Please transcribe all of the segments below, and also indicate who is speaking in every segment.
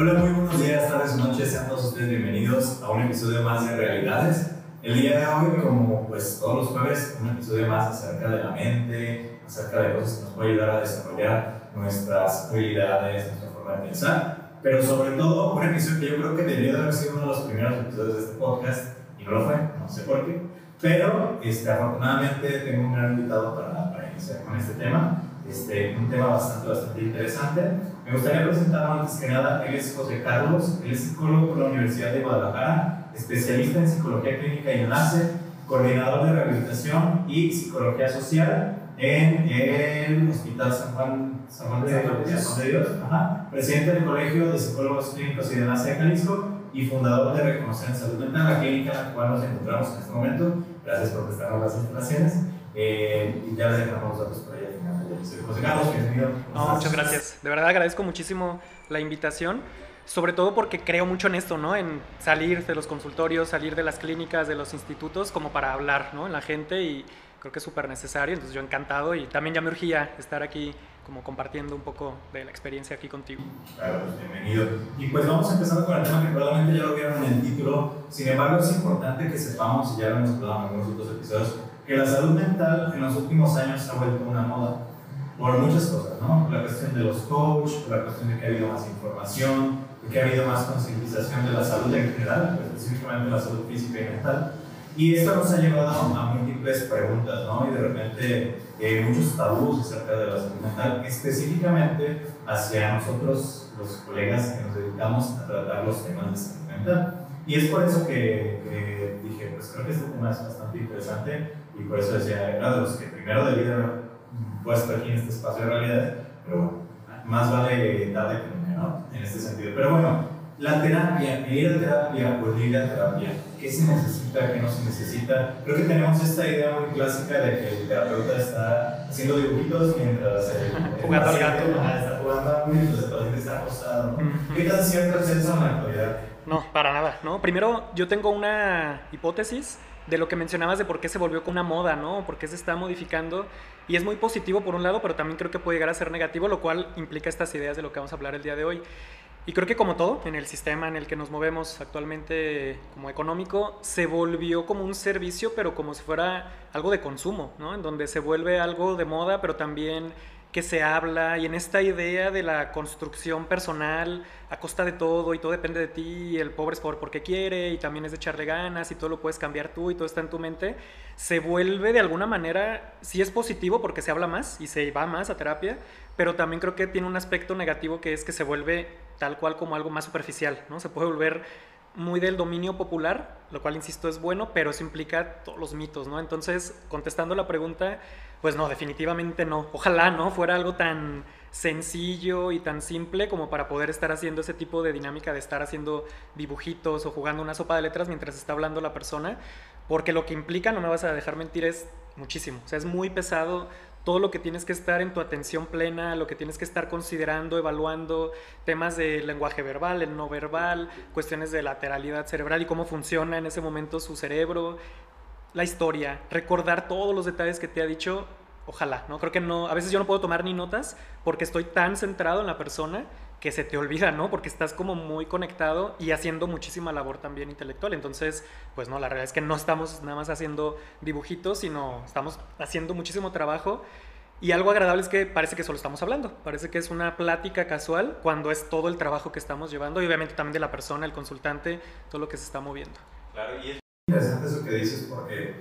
Speaker 1: Hola, muy buenos días, tardes noches, sean todos ustedes bienvenidos a un episodio más de Realidades. El día de hoy, como pues todos los jueves, un episodio más acerca de la mente, acerca de cosas que nos pueden ayudar a desarrollar nuestras habilidades, nuestra forma de pensar, pero sobre todo un episodio que yo creo que debería haber sido uno de los primeros episodios de este podcast y no lo fue, no sé por qué, pero este, afortunadamente tengo un gran invitado para, para iniciar con este tema este, un tema bastante, bastante interesante. Me gustaría presentar antes que nada, él es José Carlos, él es psicólogo por la Universidad de Guadalajara, especialista en psicología clínica y enlace, coordinador de rehabilitación y psicología social en el Hospital San Juan, San Juan de, Dios, presidente del Colegio de Psicólogos Clínicos y de Enlace de Jalisco y fundador de Reconocer en Salud Mental, la clínica en la cual nos encontramos en este momento. Gracias por prestarnos las instalaciones. Eh, y ya les dejamos los datos por ahí al final. José Carlos, bienvenido.
Speaker 2: No, muchas gracias. De verdad agradezco muchísimo la invitación, sobre todo porque creo mucho en esto, ¿no? En salir de los consultorios, salir de las clínicas, de los institutos, como para hablar, ¿no? En la gente y creo que es súper necesario. Entonces yo encantado y también ya me urgía estar aquí como compartiendo un poco de la experiencia aquí contigo.
Speaker 1: Claro, pues bienvenido. Y pues vamos a empezar con el tema que probablemente ya lo vieron en el título. Sin embargo, es importante que sepamos, y ya lo hemos hablado en algunos otros episodios, que la salud mental en los últimos años se ha vuelto una moda por muchas cosas, ¿no? La cuestión de los coaches, la cuestión de que ha habido más información, de que ha habido más concientización de la salud en general, pues, específicamente la salud física y mental. Y esto nos ha llevado a múltiples preguntas, ¿no? Y de repente eh, muchos tabús acerca de la salud mental, específicamente hacia nosotros, los colegas que nos dedicamos a tratar los temas de salud mental. Y es por eso que, que dije, pues creo que este tema es bastante interesante y por eso decía, era de los que primero haber puesto aquí en este espacio de realidad, pero más vale tarde que nunca, ¿no? En este sentido. Pero bueno, la terapia, ir a terapia o ir a terapia, ¿qué se necesita, qué no se necesita? Creo que tenemos esta idea muy clásica de que el terapeuta está haciendo dibujitos mientras el,
Speaker 2: jugando al gato.
Speaker 1: está jugando mientras el paciente está acostado. ¿Qué tan cierto es eso en la actualidad?
Speaker 2: No, para nada, ¿no? Primero, yo tengo una hipótesis de lo que mencionabas de por qué se volvió una moda, ¿no? Por qué se está modificando. Y es muy positivo por un lado, pero también creo que puede llegar a ser negativo, lo cual implica estas ideas de lo que vamos a hablar el día de hoy. Y creo que como todo, en el sistema en el que nos movemos actualmente como económico, se volvió como un servicio, pero como si fuera algo de consumo, ¿no? En donde se vuelve algo de moda, pero también que se habla y en esta idea de la construcción personal a costa de todo y todo depende de ti y el pobre es pobre porque quiere y también es de echarle ganas y todo lo puedes cambiar tú y todo está en tu mente, se vuelve de alguna manera, sí es positivo porque se habla más y se va más a terapia, pero también creo que tiene un aspecto negativo que es que se vuelve tal cual como algo más superficial, ¿no? Se puede volver muy del dominio popular, lo cual insisto es bueno, pero eso implica todos los mitos, ¿no? Entonces, contestando la pregunta, pues no, definitivamente no. Ojalá no fuera algo tan sencillo y tan simple como para poder estar haciendo ese tipo de dinámica de estar haciendo dibujitos o jugando una sopa de letras mientras está hablando la persona, porque lo que implica, no me vas a dejar mentir, es muchísimo. O sea, es muy pesado todo lo que tienes que estar en tu atención plena, lo que tienes que estar considerando, evaluando, temas de lenguaje verbal, el no verbal, cuestiones de lateralidad cerebral y cómo funciona en ese momento su cerebro, la historia, recordar todos los detalles que te ha dicho, ojalá, ¿no? Creo que no, a veces yo no puedo tomar ni notas porque estoy tan centrado en la persona que se te olvida, ¿no? Porque estás como muy conectado y haciendo muchísima labor también intelectual. Entonces, pues no, la realidad es que no estamos nada más haciendo dibujitos, sino estamos haciendo muchísimo trabajo. Y algo agradable es que parece que solo estamos hablando, parece que es una plática casual cuando es todo el trabajo que estamos llevando y obviamente también de la persona, el consultante, todo lo que se está moviendo.
Speaker 1: Claro, y es interesante eso que dices porque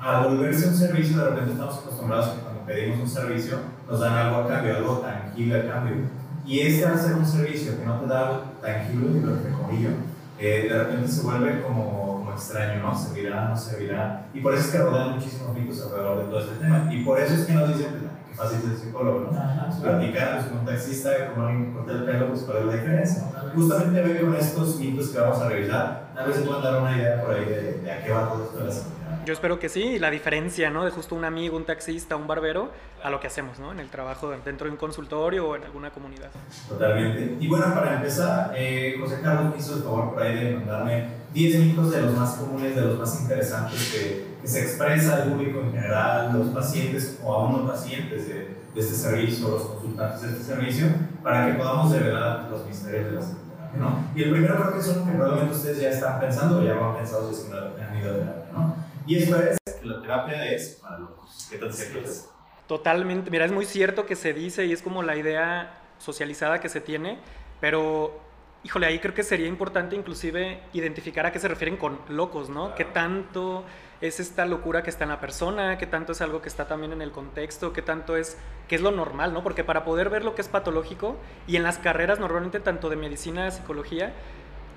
Speaker 1: al volverse un servicio de repente estamos acostumbrados que cuando pedimos un servicio nos dan algo a cambio, algo tangible a cambio. Y este ser un servicio que no te da tangible, pero entre comillas, eh, de repente se vuelve como, como extraño, ¿no? ¿Servirá, no servirá? Y por eso es que rodean muchísimos mitos alrededor de todo este tema. Y por eso es que nos dicen, qué fácil es el psicólogo, ¿no? Pues, platicar pues, con un taxista, como alguien que corta el pelo, pues cuál es la diferencia. Justamente ve con estos mitos que vamos a revisar, tal vez se puedan dar una idea por ahí de, de a qué va todo esto de la salud.
Speaker 2: Yo espero que sí, la diferencia, ¿no? De justo un amigo, un taxista, un barbero, a lo que hacemos, ¿no? En el trabajo dentro de un consultorio o en alguna comunidad.
Speaker 1: Totalmente. Y bueno, para empezar, eh, José Carlos me hizo el favor por ahí de mandarme 10 mitos de los más comunes, de los más interesantes que, que se expresa al público en general, los pacientes o aún no pacientes de, de este servicio, los consultantes de este servicio, para que podamos develar los misterios de la salud. ¿no? Y el primero creo que es uno que probablemente ustedes ya están pensando o ya lo han pensado si es que han ido a terapia, ¿no? Y esto es que la terapia es para locos. ¿Qué tan cierto es?
Speaker 2: Totalmente. Mira, es muy cierto que se dice y es como la idea socializada que se tiene, pero híjole, ahí creo que sería importante inclusive identificar a qué se refieren con locos, ¿no? ¿Qué tanto es esta locura que está en la persona? ¿Qué tanto es algo que está también en el contexto? ¿Qué tanto es, qué es lo normal, ¿no? Porque para poder ver lo que es patológico y en las carreras normalmente tanto de medicina, psicología,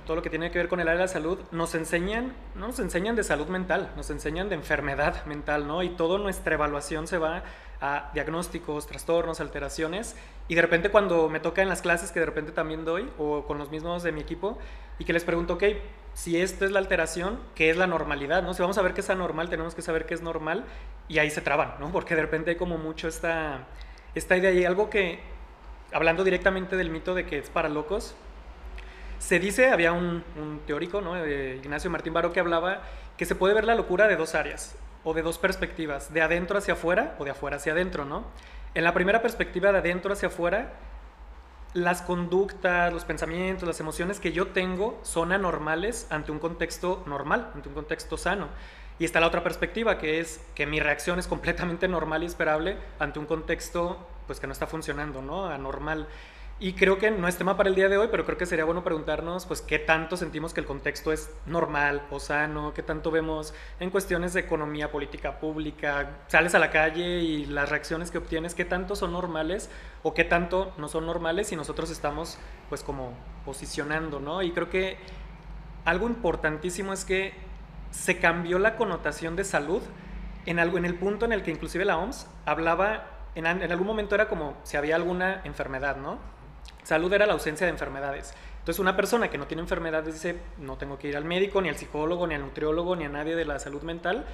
Speaker 2: todo lo que tiene que ver con el área de la salud, nos enseñan, no nos enseñan de salud mental, nos enseñan de enfermedad mental, ¿no? Y toda nuestra evaluación se va a diagnósticos, trastornos, alteraciones. Y de repente cuando me toca en las clases que de repente también doy, o con los mismos de mi equipo, y que les pregunto, ok, si esto es la alteración, ¿qué es la normalidad? ¿no? Si vamos a ver qué es anormal, tenemos que saber qué es normal, y ahí se traban, ¿no? Porque de repente hay como mucho esta, esta idea, y algo que, hablando directamente del mito de que es para locos, se dice, había un, un teórico, ¿no? Ignacio Martín Baro, que hablaba que se puede ver la locura de dos áreas o de dos perspectivas, de adentro hacia afuera o de afuera hacia adentro, ¿no? En la primera perspectiva, de adentro hacia afuera, las conductas, los pensamientos, las emociones que yo tengo son anormales ante un contexto normal, ante un contexto sano. Y está la otra perspectiva, que es que mi reacción es completamente normal y esperable ante un contexto pues, que no está funcionando, ¿no? Anormal. Y creo que no es tema para el día de hoy, pero creo que sería bueno preguntarnos, pues, qué tanto sentimos que el contexto es normal o sano, qué tanto vemos en cuestiones de economía, política pública, sales a la calle y las reacciones que obtienes, qué tanto son normales o qué tanto no son normales y nosotros estamos, pues, como posicionando, ¿no? Y creo que algo importantísimo es que se cambió la connotación de salud en, algo, en el punto en el que inclusive la OMS hablaba, en, en algún momento era como si había alguna enfermedad, ¿no? Salud era la ausencia de enfermedades. Entonces una persona que no tiene enfermedades dice, no tengo que ir al médico, ni al psicólogo, ni al nutriólogo, ni a nadie de la salud mental,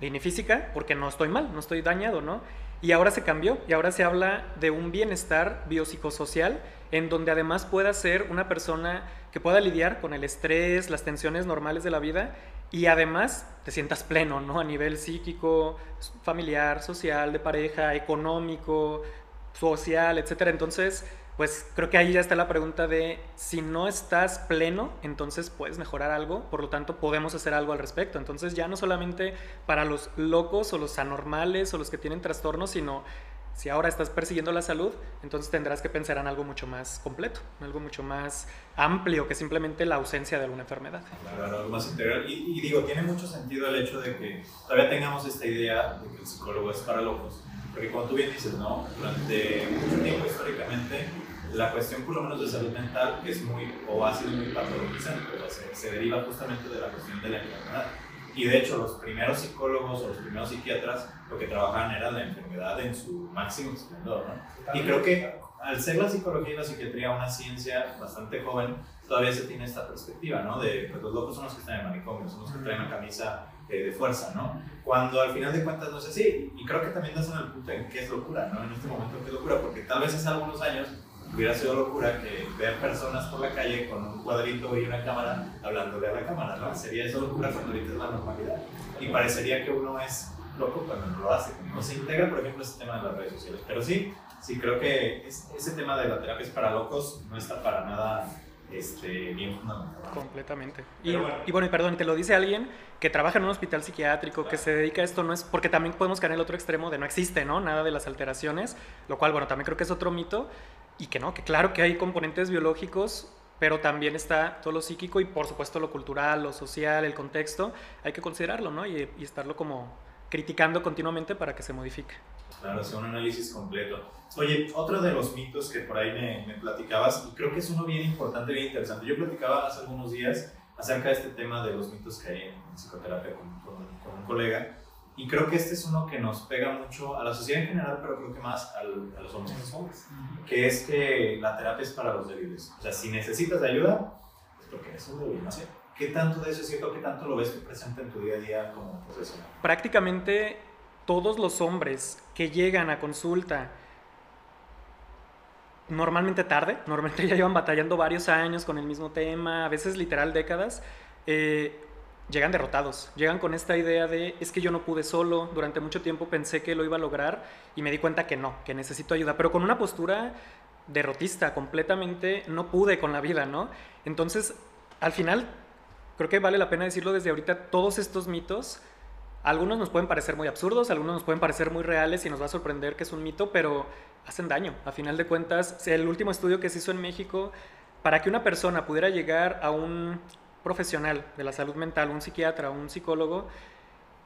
Speaker 2: ni física, porque no estoy mal, no estoy dañado, ¿no? Y ahora se cambió, y ahora se habla de un bienestar biopsicosocial, en donde además pueda ser una persona que pueda lidiar con el estrés, las tensiones normales de la vida, y además te sientas pleno, ¿no? A nivel psíquico, familiar, social, de pareja, económico, social, etcétera. Entonces, pues creo que ahí ya está la pregunta de si no estás pleno, entonces puedes mejorar algo, por lo tanto podemos hacer algo al respecto. Entonces ya no solamente para los locos o los anormales o los que tienen trastornos, sino si ahora estás persiguiendo la salud, entonces tendrás que pensar en algo mucho más completo, algo mucho más amplio que simplemente la ausencia de alguna enfermedad.
Speaker 1: Claro, algo más integral. Y, y digo, tiene mucho sentido el hecho de que todavía tengamos esta idea de que el psicólogo es para locos. Porque como tú bien dices, ¿no? Durante mucho tiempo históricamente la cuestión por lo menos de salud mental es muy, o ha sido muy patologizante, o se, se, deriva justamente de la cuestión de la enfermedad. Y de hecho los primeros psicólogos o los primeros psiquiatras lo que trabajaban era la enfermedad en su máximo esplendor, ¿no? Y creo que al ser la psicología y la psiquiatría una ciencia bastante joven, todavía se tiene esta perspectiva, ¿no? De pues los locos son los que están en manicomio, son los que traen la camisa eh, de fuerza, ¿no? Cuando al final de cuentas no es así. Y creo que también das en el punto en qué es locura, ¿no? En este momento qué es locura, porque tal vez hace algunos años hubiera sido locura que ver personas por la calle con un cuadrito y una cámara hablándole a la cámara, ¿no? Sería eso locura cuando ahorita es la normalidad. Y parecería que uno es loco cuando no lo hace, cuando no se integra, por ejemplo, ese tema de las redes sociales. Pero sí, sí creo que es, ese tema de la terapia es para locos no está para nada este, bien fundamentado.
Speaker 2: Completamente. Y bueno. y bueno, y perdón, te lo dice alguien que trabaja en un hospital psiquiátrico, claro. que se dedica a esto, no es porque también podemos caer en el otro extremo de no existe, ¿no? Nada de las alteraciones, lo cual, bueno, también creo que es otro mito, y que no, que claro que hay componentes biológicos, pero también está todo lo psíquico y por supuesto lo cultural, lo social, el contexto, hay que considerarlo, ¿no? Y, y estarlo como criticando continuamente para que se modifique.
Speaker 1: Claro, sea un análisis completo. Oye, otro de los mitos que por ahí me, me, platicabas, y creo que es uno bien importante, bien interesante. Yo platicaba hace algunos días acerca de este tema de los mitos que hay en psicoterapia con, con, un colega. Y creo que este es uno que nos pega mucho a la sociedad en general, pero creo que más a los hombres. Que es que la terapia es para los débiles. O sea, si necesitas ayuda, es porque eres un débil, ¿no? ¿Qué tanto de eso es cierto? ¿Qué tanto lo ves presente en tu día a día como profesional?
Speaker 2: Prácticamente todos los hombres que llegan a consulta normalmente tarde, normalmente ya llevan batallando varios años con el mismo tema, a veces literal décadas, eh, llegan derrotados, llegan con esta idea de es que yo no pude solo, durante mucho tiempo pensé que lo iba a lograr y me di cuenta que no, que necesito ayuda, pero con una postura derrotista, completamente no pude con la vida, ¿no? Entonces, al final, creo que vale la pena decirlo desde ahorita, todos estos mitos, algunos nos pueden parecer muy absurdos, algunos nos pueden parecer muy reales y nos va a sorprender que es un mito, pero hacen daño. A final de cuentas, el último estudio que se hizo en México, para que una persona pudiera llegar a un profesional de la salud mental, un psiquiatra, un psicólogo,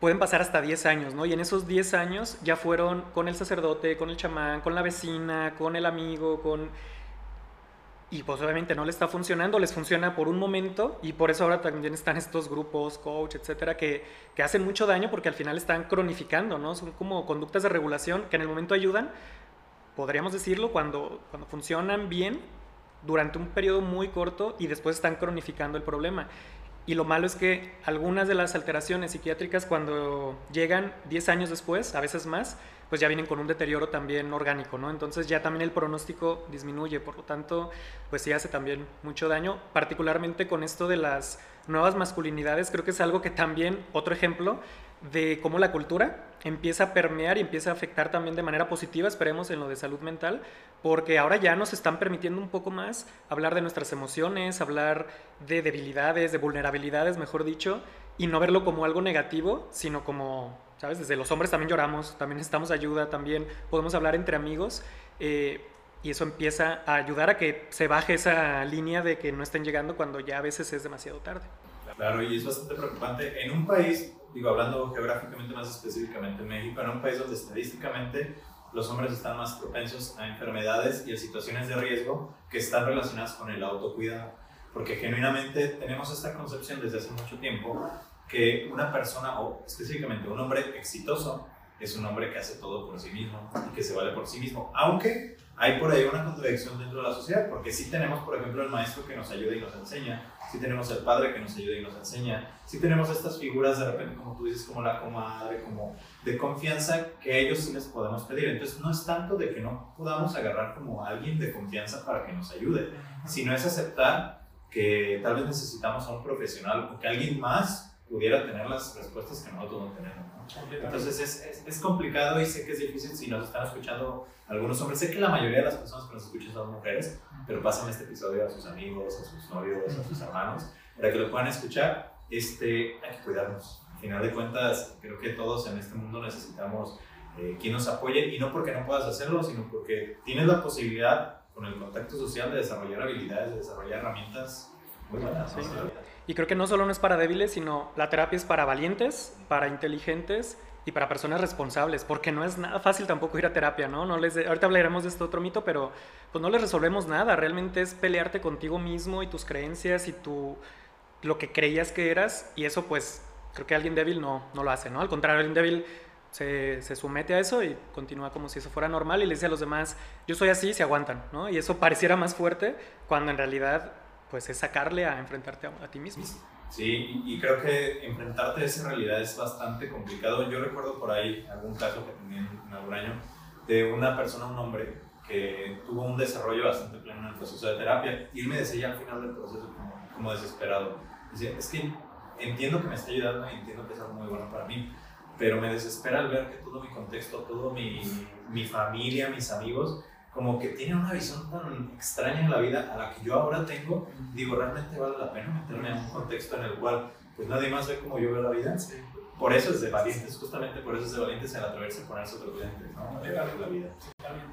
Speaker 2: pueden pasar hasta 10 años, ¿no? Y en esos 10 años ya fueron con el sacerdote, con el chamán, con la vecina, con el amigo, con... Y pues obviamente no le está funcionando, les funciona por un momento y por eso ahora también están estos grupos, coach, etcétera, que, que hacen mucho daño porque al final están cronificando, ¿no? Son como conductas de regulación que en el momento ayudan, podríamos decirlo, cuando, cuando funcionan bien durante un periodo muy corto y después están cronificando el problema. Y lo malo es que algunas de las alteraciones psiquiátricas cuando llegan 10 años después, a veces más, pues ya vienen con un deterioro también orgánico, ¿no? Entonces ya también el pronóstico disminuye, por lo tanto, pues sí hace también mucho daño, particularmente con esto de las nuevas masculinidades, creo que es algo que también, otro ejemplo, de cómo la cultura empieza a permear y empieza a afectar también de manera positiva, esperemos, en lo de salud mental, porque ahora ya nos están permitiendo un poco más hablar de nuestras emociones, hablar de debilidades, de vulnerabilidades, mejor dicho, y no verlo como algo negativo, sino como, ¿sabes? Desde los hombres también lloramos, también necesitamos ayuda, también podemos hablar entre amigos. Eh, y eso empieza a ayudar a que se baje esa línea de que no estén llegando cuando ya a veces es demasiado tarde.
Speaker 1: Claro, y es bastante preocupante. En un país digo, hablando geográficamente más específicamente en México, en un país donde estadísticamente los hombres están más propensos a enfermedades y a situaciones de riesgo que están relacionadas con el autocuidado. Porque genuinamente tenemos esta concepción desde hace mucho tiempo que una persona, o específicamente un hombre exitoso, es un hombre que hace todo por sí mismo y que se vale por sí mismo. Aunque hay por ahí una contradicción dentro de la sociedad, porque sí tenemos, por ejemplo, el maestro que nos ayuda y nos enseña, sí tenemos el padre que nos ayuda y nos enseña, sí tenemos estas figuras de repente, como tú dices, como la comadre, como de confianza que a ellos sí les podemos pedir. Entonces no es tanto de que no podamos agarrar como a alguien de confianza para que nos ayude, sino es aceptar que tal vez necesitamos a un profesional o que alguien más pudiera tener las respuestas que nosotros no tenemos. Entonces es, es, complicado y sé que es difícil si nos están escuchando algunos hombres. Sé que la mayoría de las personas que nos escuchan son mujeres, pero pasen este episodio a sus amigos, a sus novios, a sus hermanos, para que lo puedan escuchar. Este, hay que cuidarnos. Al final de cuentas, creo que todos en este mundo necesitamos eh, quien nos apoye y no porque no puedas hacerlo, sino porque tienes la posibilidad con el contacto social de desarrollar habilidades, de desarrollar herramientas muy buenas.
Speaker 2: Y creo que no solo no es para débiles, sino la terapia es para valientes, para inteligentes y para personas responsables, porque no es nada fácil tampoco ir a terapia, ¿no? no les ahorita hablaremos de este otro mito, pero pues no les resolvemos nada, realmente es pelearte contigo mismo y tus creencias y tu, lo que creías que eras, y eso pues creo que alguien débil no, no lo hace, ¿no? Al contrario, alguien débil se, se, somete a eso y continúa como si eso fuera normal y le dice a los demás, yo soy así, se aguantan, ¿no? Y eso pareciera más fuerte cuando en realidad pues es sacarle a enfrentarte a, ti mismo.
Speaker 1: Sí, y, creo que enfrentarte a esa realidad es bastante complicado. Yo recuerdo por ahí algún caso que tenía en algún año de una persona, un hombre, que tuvo un desarrollo bastante pleno en el proceso de terapia y él me decía al final del proceso como, desesperado, decía, es que entiendo que me está ayudando y entiendo que es algo muy bueno para mí, pero me desespera al ver que todo mi contexto, todo mi, mi familia, mis amigos, como que tiene una visión tan extraña en la vida a la que yo ahora tengo, digo, realmente vale la pena meterme en un contexto en el cual pues nadie más ve como yo veo la vida. Por eso es de valientes, justamente por eso es de valientes el atreverse a ponerse otros lentes, ¿no? la vida.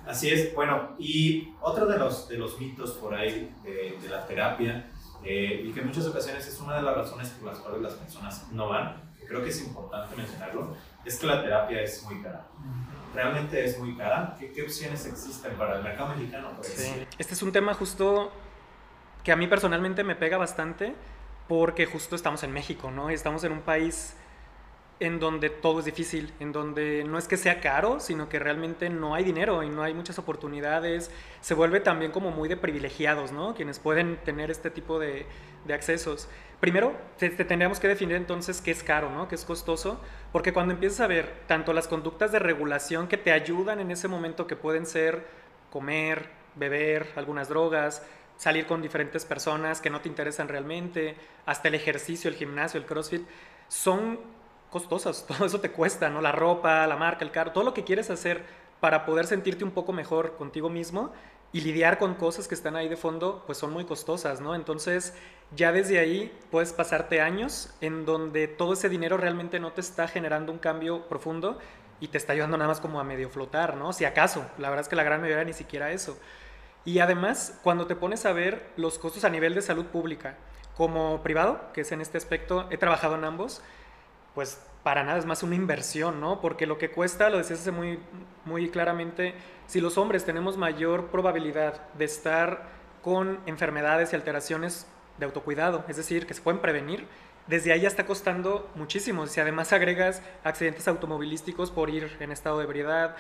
Speaker 1: Así es, bueno, y otro de los, de los mitos por ahí de, de la terapia, eh, y que en muchas ocasiones es una de las razones por las cuales las personas no van, creo que es importante mencionarlo, es que la terapia es muy cara realmente es muy cara. ¿Qué, opciones existen para el mercado mexicano?
Speaker 2: Este es un tema justo que a mí personalmente me pega bastante porque justo estamos en México, ¿no? Estamos en un país en donde todo es difícil, en donde no es que sea caro, sino que realmente no hay dinero y no hay muchas oportunidades. Se vuelve también como muy de privilegiados, ¿no? Quienes pueden tener este tipo de, de accesos. Primero, te, tendríamos que definir entonces qué es caro, ¿no? qué es costoso, porque cuando empiezas a ver tanto las conductas de regulación que te ayudan en ese momento, que pueden ser comer, beber, algunas drogas, salir con diferentes personas que no te interesan realmente, hasta el ejercicio, el gimnasio, el crossfit, son costosas, todo eso te cuesta, ¿no? La ropa, la marca, el carro, todo lo que quieres hacer para poder sentirte un poco mejor contigo mismo y lidiar con cosas que están ahí de fondo, pues son muy costosas, ¿no? Entonces, ya desde ahí puedes pasarte años en donde todo ese dinero realmente no te está generando un cambio profundo y te está ayudando nada más como a medio flotar, ¿no? Si acaso, la verdad es que la gran mayoría ni siquiera eso. Y además, cuando te pones a ver los costos a nivel de salud pública, como privado, que es en este aspecto, he trabajado en ambos, pues para nada es más una inversión, ¿no? Porque lo que cuesta, lo decías muy, muy claramente, si los hombres tenemos mayor probabilidad de estar con enfermedades y alteraciones de autocuidado, es decir, que se pueden prevenir, desde ahí ya está costando muchísimo. Si además agregas accidentes automovilísticos por ir en estado de ebriedad,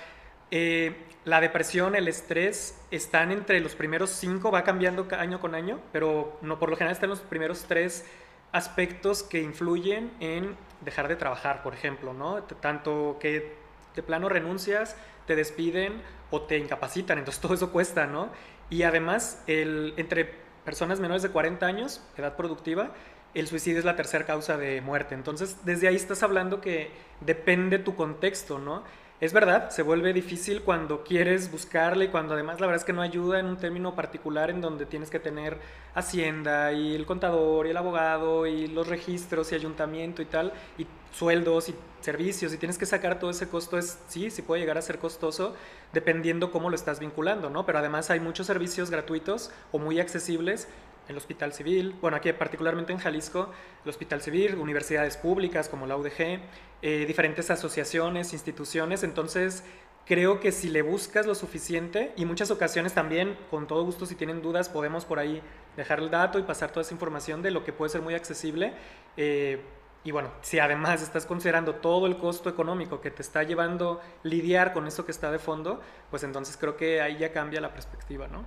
Speaker 2: eh, la depresión, el estrés están entre los primeros cinco, va cambiando año con año, pero no por lo general están los primeros tres aspectos que influyen en dejar de trabajar, por ejemplo, ¿no? Tanto que de plano renuncias, te despiden o te incapacitan, entonces todo eso cuesta, ¿no? Y además, el, entre personas menores de 40 años, edad productiva, el suicidio es la tercera causa de muerte. Entonces, desde ahí estás hablando que depende tu contexto, ¿no? Es verdad, se vuelve difícil cuando quieres buscarle y cuando además la verdad es que no ayuda en un término particular en donde tienes que tener hacienda y el contador y el abogado y los registros y ayuntamiento y tal, y sueldos y servicios y tienes que sacar todo ese costo, es sí, sí puede llegar a ser costoso dependiendo cómo lo estás vinculando, ¿no? Pero además hay muchos servicios gratuitos o muy accesibles el Hospital Civil, bueno, aquí particularmente en Jalisco, el Hospital Civil, universidades públicas como la UDG, eh, diferentes asociaciones, instituciones, entonces creo que si le buscas lo suficiente y muchas ocasiones también, con todo gusto, si tienen dudas, podemos por ahí dejar el dato y pasar toda esa información de lo que puede ser muy accesible. Eh, y bueno, si además estás considerando todo el costo económico que te está llevando lidiar con eso que está de fondo, pues entonces creo que ahí ya cambia la perspectiva, ¿no?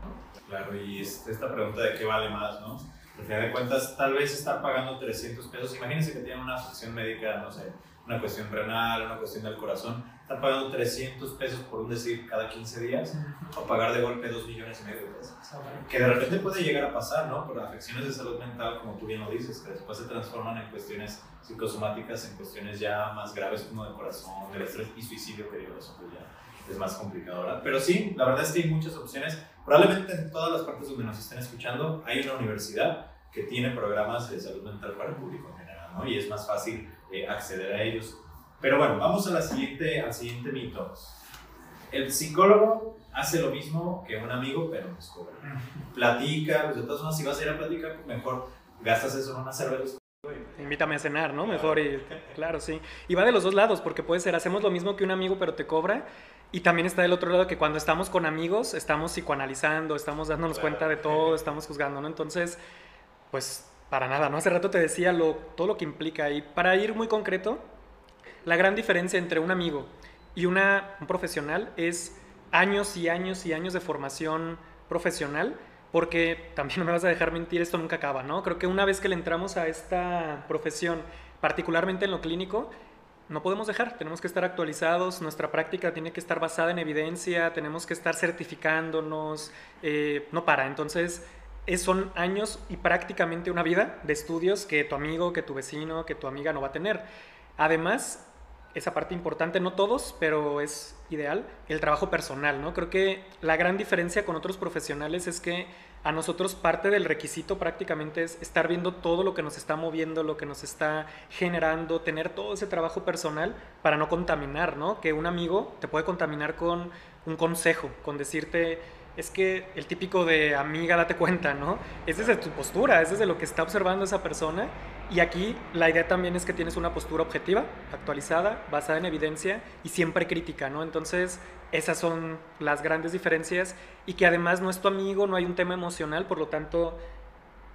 Speaker 1: Claro, y esta pregunta de qué vale más, ¿no? Al final de cuentas, tal vez estar pagando 300 pesos, imagínense que tienen una asociación médica, no sé, una cuestión renal, una cuestión del corazón, estar pagando 300 pesos por un decir cada 15 días, o pagar de golpe 2 millones y medio de pesos. Que de repente puede llegar a pasar, ¿no? Por afecciones de salud mental, como tú bien lo dices, que después se transforman en cuestiones psicosomáticas, en cuestiones ya más graves como de corazón, del estrés y suicidio, que digo, eso pues ya es más complicado, ¿verdad? Pero sí, la verdad es que hay muchas opciones. Probablemente en todas las partes donde nos estén escuchando hay una universidad que tiene programas de salud mental para el público en general, ¿no? Y es más fácil eh, acceder a ellos. Pero bueno, vamos a la siguiente, al siguiente mito. El psicólogo hace lo mismo que un amigo, pero nos cobra. Platica, pues de todas formas, si vas a ir a platicar, mejor gastas eso en una cerveza.
Speaker 2: Invítame a cenar, ¿no? Mejor y claro, sí. Y va de los dos lados, porque puede ser, hacemos lo mismo que un amigo, pero te cobra. Y también está del otro lado que cuando estamos con amigos, estamos psicoanalizando, estamos dándonos cuenta de todo, estamos juzgando, ¿no? Entonces, pues para nada, ¿no? Hace rato te decía lo, todo lo que implica. Y para ir muy concreto, la gran diferencia entre un amigo y una, un profesional es años y años y años de formación profesional, porque también no me vas a dejar mentir, esto nunca acaba, ¿no? Creo que una vez que le entramos a esta profesión, particularmente en lo clínico, no podemos dejar, tenemos que estar actualizados, nuestra práctica tiene que estar basada en evidencia, tenemos que estar certificándonos, eh, no para, entonces son años y prácticamente una vida de estudios que tu amigo, que tu vecino, que tu amiga no va a tener. Además, esa parte importante, no todos, pero es ideal, el trabajo personal, ¿no? Creo que la gran diferencia con otros profesionales es que a nosotros parte del requisito prácticamente es estar viendo todo lo que nos está moviendo, lo que nos está generando, tener todo ese trabajo personal para no contaminar, ¿no? Que un amigo te puede contaminar con un consejo, con decirte, es que el típico de amiga, date cuenta, ¿no? Es desde tu postura, es desde lo que está observando esa persona. Y aquí la idea también es que tienes una postura objetiva, actualizada, basada en evidencia y siempre crítica, ¿no? Entonces, esas son las grandes diferencias y que además no es tu amigo, no hay un tema emocional, por lo tanto,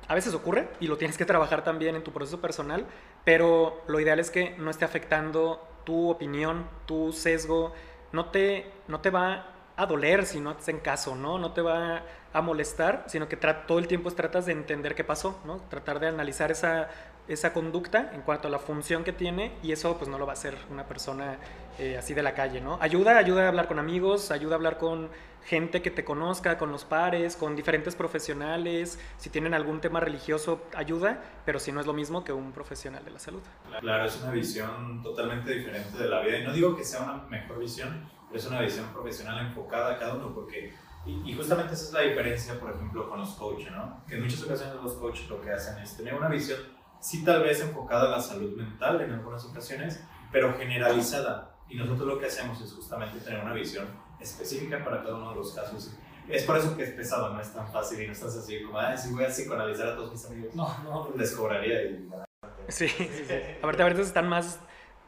Speaker 2: a veces ocurre y lo tienes que trabajar también en tu proceso personal, pero lo ideal es que no esté afectando tu opinión, tu sesgo, no te, no te va a doler si no hacen caso, ¿no? No te va a molestar, sino que todo el tiempo tratas de entender qué pasó, ¿no? Tratar de analizar esa, esa conducta en cuanto a la función que tiene y eso pues no lo va a hacer una persona eh, así de la calle, ¿no? Ayuda, ayuda a hablar con amigos, ayuda a hablar con gente que te conozca, con los pares, con diferentes profesionales, si tienen algún tema religioso, ayuda, pero si no es lo mismo que un profesional de la salud.
Speaker 1: Claro, es una visión totalmente diferente de la vida y no digo que sea una mejor visión, pero es una visión profesional enfocada a cada uno porque y, justamente esa es la diferencia, por ejemplo, con los coaches, ¿no? Que en muchas ocasiones los coaches lo que hacen es tener una visión, sí tal vez enfocada a la salud mental en algunas ocasiones, pero generalizada. Y nosotros lo que hacemos es justamente tener una visión específica para cada uno de los casos. Es por eso que es pesado, no es tan fácil y no estás así como, ah, si voy a psicoanalizar a todos mis amigos. No, no, les cobraría y...
Speaker 2: Sí, sí, sí. Aparte, a veces están más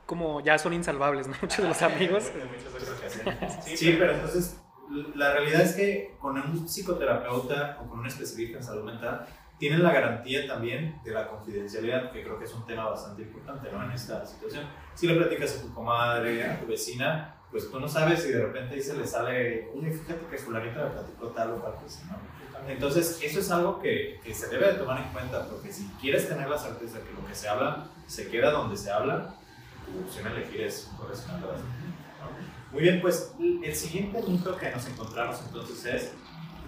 Speaker 2: como ya son insalvables, ¿no? Muchos de los amigos.
Speaker 1: Sí, pero entonces la realidad es que con un psicoterapeuta o con un especialista en salud mental tienen la garantía también de la confidencialidad, que creo que es un tema bastante importante ¿no? en esta situación. Si le platicas a tu comadre, a tu vecina, pues tú no sabes si de repente ahí se le sale, oye, fíjate que fulanita me platicó tal o tal cosa, ¿no? Entonces, eso es algo que, que, se debe de tomar en cuenta, porque si quieres tener la certeza que lo que se habla se queda donde se habla, tu opción a elegir es un profesional muy bien, pues el siguiente mito que nos encontramos entonces es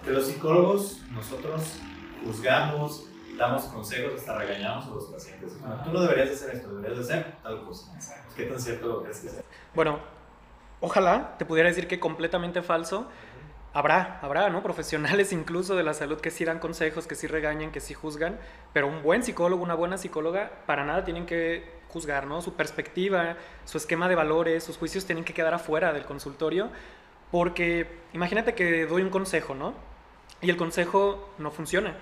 Speaker 1: que los psicólogos nosotros juzgamos, damos consejos, hasta regañamos a los pacientes. tú no deberías hacer esto, deberías hacer tal cosa. ¿Qué tan cierto lo crees que es?
Speaker 2: Bueno, ojalá te pudiera decir que completamente falso. Habrá, habrá, ¿no? Profesionales incluso de la salud que sí dan consejos, que sí regañan, que sí juzgan, pero un buen psicólogo, una buena psicóloga, para nada tienen que juzgar, ¿no? Su perspectiva, su esquema de valores, sus juicios tienen que quedar afuera del consultorio, porque imagínate que doy un consejo, ¿no? Y el consejo no funciona,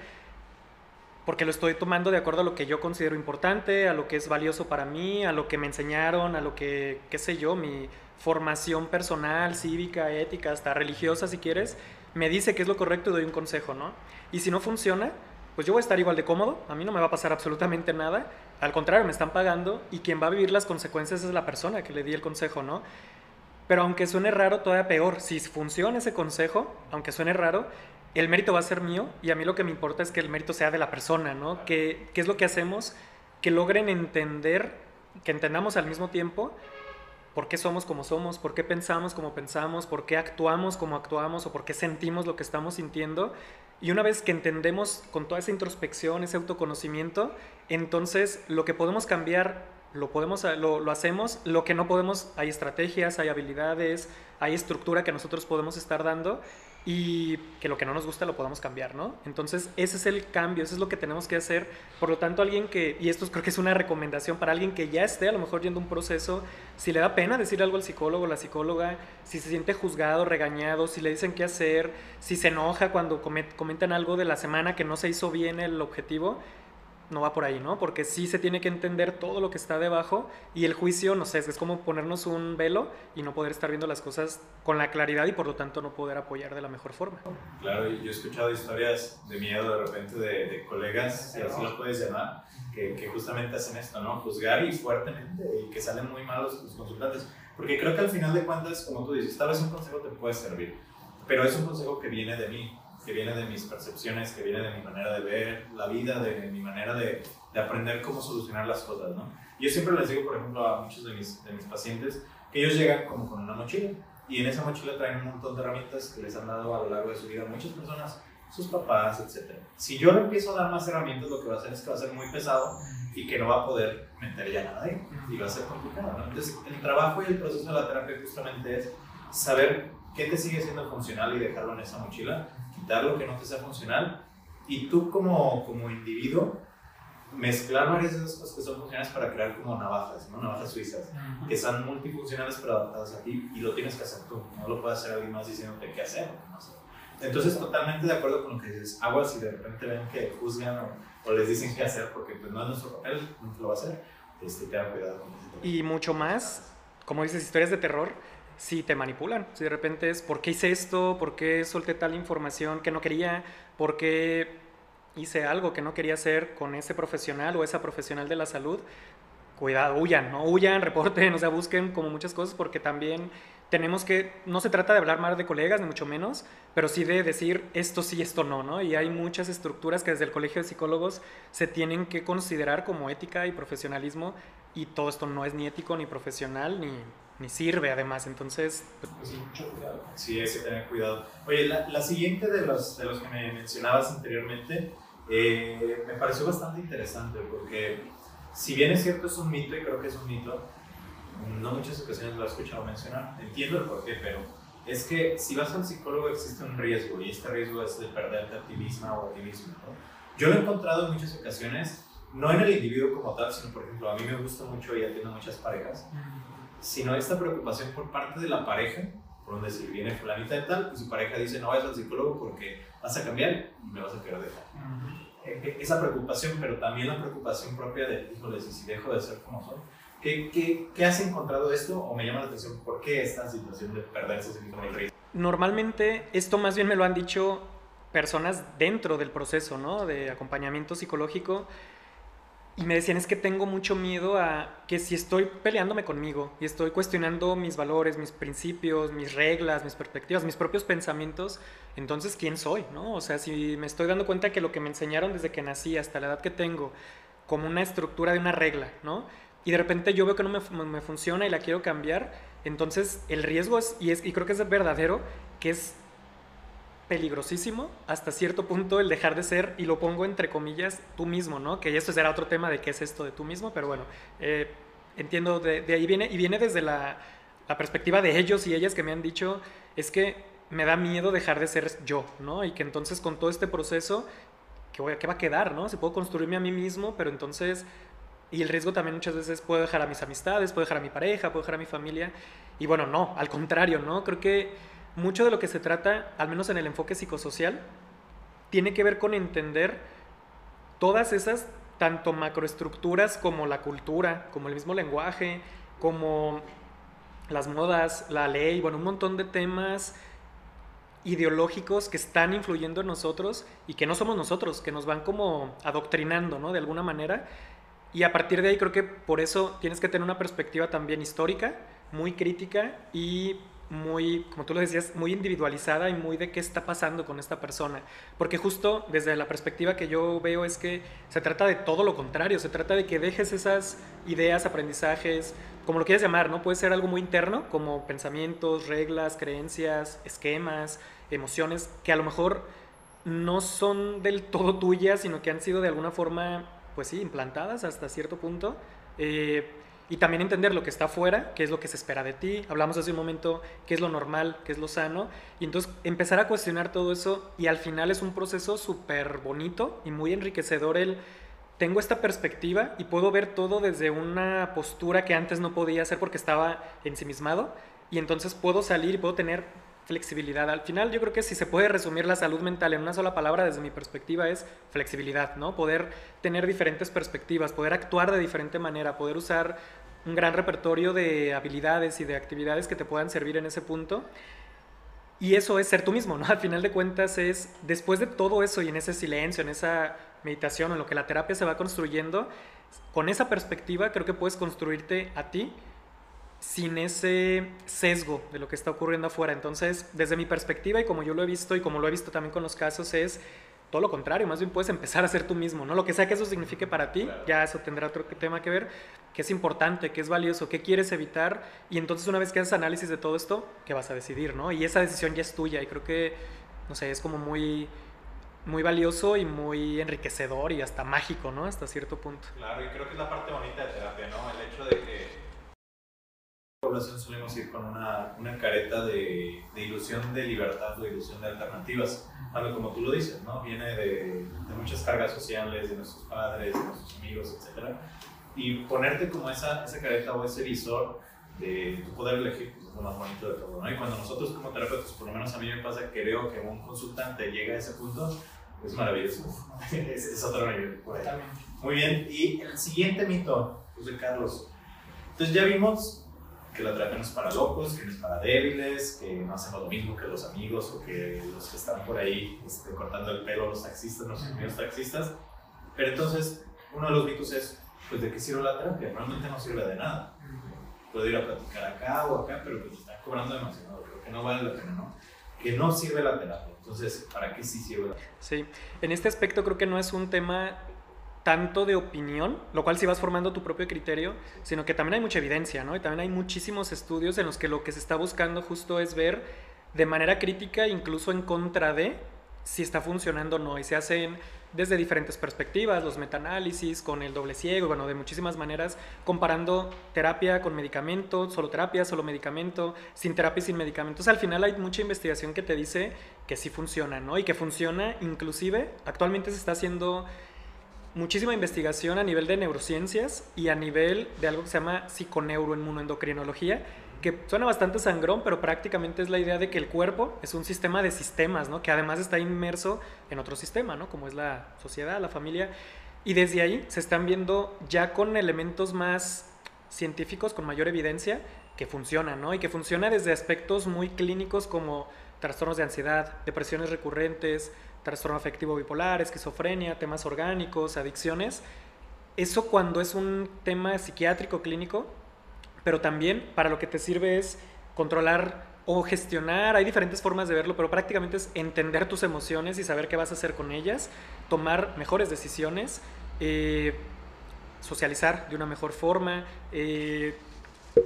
Speaker 2: porque lo estoy tomando de acuerdo a lo que yo considero importante, a lo que es valioso para mí, a lo que me enseñaron, a lo que, qué sé yo, mi formación personal, cívica, ética, hasta religiosa si quieres, me dice que es lo correcto y doy un consejo, ¿no? Y si no funciona, pues yo voy a estar igual de cómodo, a mí no me va a pasar absolutamente nada, al contrario, me están pagando y quien va a vivir las consecuencias es la persona que le di el consejo, ¿no? Pero aunque suene raro, todavía peor, si funciona ese consejo, aunque suene raro, el mérito va a ser mío y a mí lo que me importa es que el mérito sea de la persona, ¿no? ¿Qué, qué es lo que hacemos? Que logren entender, que entendamos al mismo tiempo por qué somos como somos, por qué pensamos como pensamos, por qué actuamos como actuamos o por qué sentimos lo que estamos sintiendo y una vez que entendemos con toda esa introspección, ese autoconocimiento, entonces lo que podemos cambiar lo, podemos, lo, lo, hacemos, lo que no podemos, hay estrategias, hay habilidades, hay estructura que nosotros podemos estar dando y que lo que no nos gusta lo podamos cambiar, ¿no? Entonces, ese es el cambio, eso es lo que tenemos que hacer. Por lo tanto, alguien que, y esto creo que es una recomendación para alguien que ya esté a lo mejor yendo un proceso, si le da pena decir algo al psicólogo o la psicóloga, si se siente juzgado, regañado, si le dicen qué hacer, si se enoja cuando comentan algo de la semana que no se hizo bien el objetivo, no va por ahí, ¿no? Porque sí se tiene que entender todo lo que está debajo y el juicio, no sé, es como ponernos un velo y no poder estar viendo las cosas con la claridad y por lo tanto no poder apoyar de la mejor forma.
Speaker 1: Claro, yo he escuchado historias de miedo de repente de, colegas, si así los puedes llamar, que, que, justamente hacen esto, ¿no? Juzgar y fuertemente y que salen muy malos los consultantes. Porque creo que al final de cuentas, como tú dices, tal vez un consejo te puede servir, pero es un consejo que viene de mí que viene de mis percepciones, que viene de mi manera de ver la vida, de mi manera de, de aprender cómo solucionar las cosas, ¿no? Yo siempre les digo, por ejemplo, a muchos de mis, de mis pacientes que ellos llegan como con una mochila y en esa mochila traen un montón de herramientas que les han dado a lo largo de su vida muchas personas, sus papás, etc. Si yo le empiezo a dar más herramientas, lo que va a hacer es que va a ser muy pesado y que no va a poder meter ya nada ahí y va a ser complicado, ¿no? Entonces, el trabajo y el proceso de la terapia justamente es saber qué te sigue siendo funcional y dejarlo en esa mochila quitar lo que no te sea funcional y tú como, como individuo mezclar varias de esas cosas que son funcionales para crear como navajas, ¿no? navajas suizas, que son multifuncionales pero adaptadas a ti y lo tienes que hacer tú, no lo puede hacer alguien más diciéndote qué hacer. Entonces, totalmente de acuerdo con lo que dices, aguas si de repente ven que juzgan o, les dicen qué hacer porque pues, no es nuestro papel, no lo va a hacer, este, tengan cuidado con eso.
Speaker 2: Y mucho más, como dices, historias de terror, si te manipulan. Si de repente es, ¿por qué hice esto? ¿Por qué solté tal información que no quería? ¿Por qué hice algo que no quería hacer con ese profesional o esa profesional de la salud, cuidado, huyan, no huyan, reporten, o sea, busquen como muchas cosas porque también tenemos que, no se trata de hablar más de colegas, ni mucho menos, pero sí de decir esto sí, esto no, ¿no? Y hay muchas estructuras que desde el Colegio de Psicólogos se tienen que considerar como ética y profesionalismo y todo esto no es ni ético, ni profesional, ni, ni sirve además, entonces...
Speaker 1: Pues, mucho cuidado. Sí, hay que tener cuidado. Oye, la, la siguiente de los, de los que me mencionabas anteriormente eh, me pareció bastante interesante porque si bien es cierto es un mito y creo que es un mito, no muchas ocasiones lo he escuchado mencionar, entiendo el porqué, pero es que si vas al psicólogo existe un riesgo y este riesgo es de perderte a ti misma o a ti mismo. ¿no? Yo lo he encontrado en muchas ocasiones, no en el individuo como tal, sino por ejemplo, a mí me gusta mucho y atiendo muchas parejas, sino esta preocupación por parte de la pareja, por donde si viene fulanita de tal y su pareja dice no vayas al psicólogo porque vas a cambiar y me vas a querer dejar. E, e, esa preocupación, pero también la preocupación propia de, híjole, si dejo de ser como soy ¿Qué, qué, qué has encontrado esto o me llama la atención por qué esta situación de perderse ese mismo riesgo?
Speaker 2: Normalmente esto más bien me lo han dicho personas dentro del proceso ¿no? de acompañamiento psicológico y me decían es que tengo mucho miedo a que si estoy peleándome conmigo y estoy cuestionando mis valores, mis principios, mis reglas, mis perspectivas, mis propios pensamientos, entonces ¿quién soy? ¿no? O sea, si me estoy dando cuenta que lo que me enseñaron desde que nací hasta la edad que tengo como una estructura de una regla, ¿no? y de repente yo veo que no me, me, funciona y la quiero cambiar, entonces el riesgo es y, es, y creo que es verdadero, que es peligrosísimo hasta cierto punto el dejar de ser, y lo pongo entre comillas, tú mismo, ¿no? Que esto será otro tema de qué es esto de tú mismo, pero bueno, eh, entiendo, de, de, ahí viene, y viene desde la, la perspectiva de ellos y ellas que me han dicho, es que me da miedo dejar de ser yo, ¿no? Y que entonces con todo este proceso, ¿qué, qué va a quedar, ¿no? Si puedo construirme a mí mismo, pero entonces y el riesgo también muchas veces puedo dejar a mis amistades, puedo dejar a mi pareja, puedo dejar a mi familia. Y bueno, no, al contrario, ¿no? Creo que mucho de lo que se trata, al menos en el enfoque psicosocial, tiene que ver con entender todas esas, tanto macroestructuras como la cultura, como el mismo lenguaje, como las modas, la ley, bueno, un montón de temas ideológicos que están influyendo en nosotros y que no somos nosotros, que nos van como adoctrinando, ¿no? De alguna manera y a partir de ahí creo que por eso tienes que tener una perspectiva también histórica, muy crítica y muy, como tú lo decías, muy individualizada y muy de qué está pasando con esta persona. Porque justo desde la perspectiva que yo veo es que se trata de todo lo contrario, se trata de que dejes esas ideas, aprendizajes, como lo quieras llamar, ¿no? Puede ser algo muy interno, como pensamientos, reglas, creencias, esquemas, emociones, que a lo mejor no son del todo tuyas, sino que han sido de alguna forma pues sí, implantadas hasta cierto punto. Eh, y también entender lo que está afuera, qué es lo que se espera de ti. Hablamos hace un momento qué es lo normal, qué es lo sano. Y entonces empezar a cuestionar todo eso y al final es un proceso súper bonito y muy enriquecedor el tengo esta perspectiva y puedo ver todo desde una postura que antes no podía hacer porque estaba ensimismado y entonces puedo salir y puedo tener flexibilidad. Al final yo creo que si se puede resumir la salud mental en una sola palabra desde mi perspectiva es flexibilidad, ¿no? Poder tener diferentes perspectivas, poder actuar de diferente manera, poder usar un gran repertorio de habilidades y de actividades que te puedan servir en ese punto. Y eso es ser tú mismo, ¿no? Al final de cuentas es, después de todo eso y en ese silencio, en esa meditación, en lo que la terapia se va construyendo, con esa perspectiva creo que puedes construirte a ti sin ese sesgo de lo que está ocurriendo afuera. Entonces, desde mi perspectiva y como yo lo he visto y como lo he visto también con los casos, es todo lo contrario, más bien puedes empezar a ser tú mismo, ¿no? Lo que sea que eso signifique para ti, ya eso tendrá otro tema que ver, que es importante, que es valioso, qué quieres evitar, y entonces una vez que haces análisis de todo esto, ¿qué vas a decidir, ¿no? Y esa decisión ya es tuya, y creo que, no sé, es como muy, muy valioso y muy enriquecedor y hasta mágico, ¿no? Hasta cierto punto.
Speaker 1: Claro, y creo que es la parte bonita de terapia, ¿no? El hecho de que población solemos ir con una, una careta de, de, ilusión de libertad o ilusión de alternativas, cuando como tú lo dices, ¿no? viene de, de, muchas cargas sociales, de nuestros padres, de nuestros amigos, etc. Y ponerte como esa, esa careta o ese visor de tu poder elegir, pues es lo más bonito de todo. ¿no? Y cuando nosotros como terapeutas, por lo menos a mí me pasa que veo que un consultante llega a ese punto, es maravilloso. es, es, otro nivel. Muy bien. Y el siguiente mito, José Carlos. Entonces ya vimos que la terapia no es para locos, que no es para débiles, que no hacemos lo mismo que los amigos o que los que están por ahí este, cortando el pelo, los taxistas, los amigos taxistas. Pero entonces, uno de los mitos es, pues, ¿de qué sirve la terapia? Realmente no sirve de nada. Puedo ir a platicar acá o acá, pero pues están cobrando demasiado, creo que no vale la pena, ¿no? Que no sirve la terapia. Entonces, ¿para qué sí sirve la terapia?
Speaker 2: Sí, en este aspecto creo que no es un tema tanto de opinión, lo cual sí vas formando tu propio criterio, sino que también hay mucha evidencia, ¿no? Y también hay muchísimos estudios en los que lo que se está buscando justo es ver de manera crítica, incluso en contra de, si está funcionando o no. Y se hacen desde diferentes perspectivas, los metaanálisis, con el doble ciego, bueno, de muchísimas maneras, comparando terapia con medicamento, solo terapia, solo medicamento, sin terapia y sin medicamentos. Al final hay mucha investigación que te dice que sí funciona, ¿no? Y que funciona, inclusive, actualmente se está haciendo muchísima investigación a nivel de neurociencias y a nivel de algo que se llama psiconeuroinmunoendocrinología, que suena bastante sangrón, pero prácticamente es la idea de que el cuerpo es un sistema de sistemas, ¿no? que además está inmerso en otro sistema, ¿no? como es la sociedad, la familia, y desde ahí se están viendo ya con elementos más científicos, con mayor evidencia, que funcionan, ¿no? y que funciona desde aspectos muy clínicos como trastornos de ansiedad, depresiones recurrentes, trastorno afectivo bipolar, esquizofrenia, temas orgánicos, adicciones. Eso cuando es un tema psiquiátrico clínico, pero también para lo que te sirve es controlar o gestionar, hay diferentes formas de verlo, pero prácticamente es entender tus emociones y saber qué vas a hacer con ellas, tomar mejores decisiones, eh, socializar de una mejor forma, eh,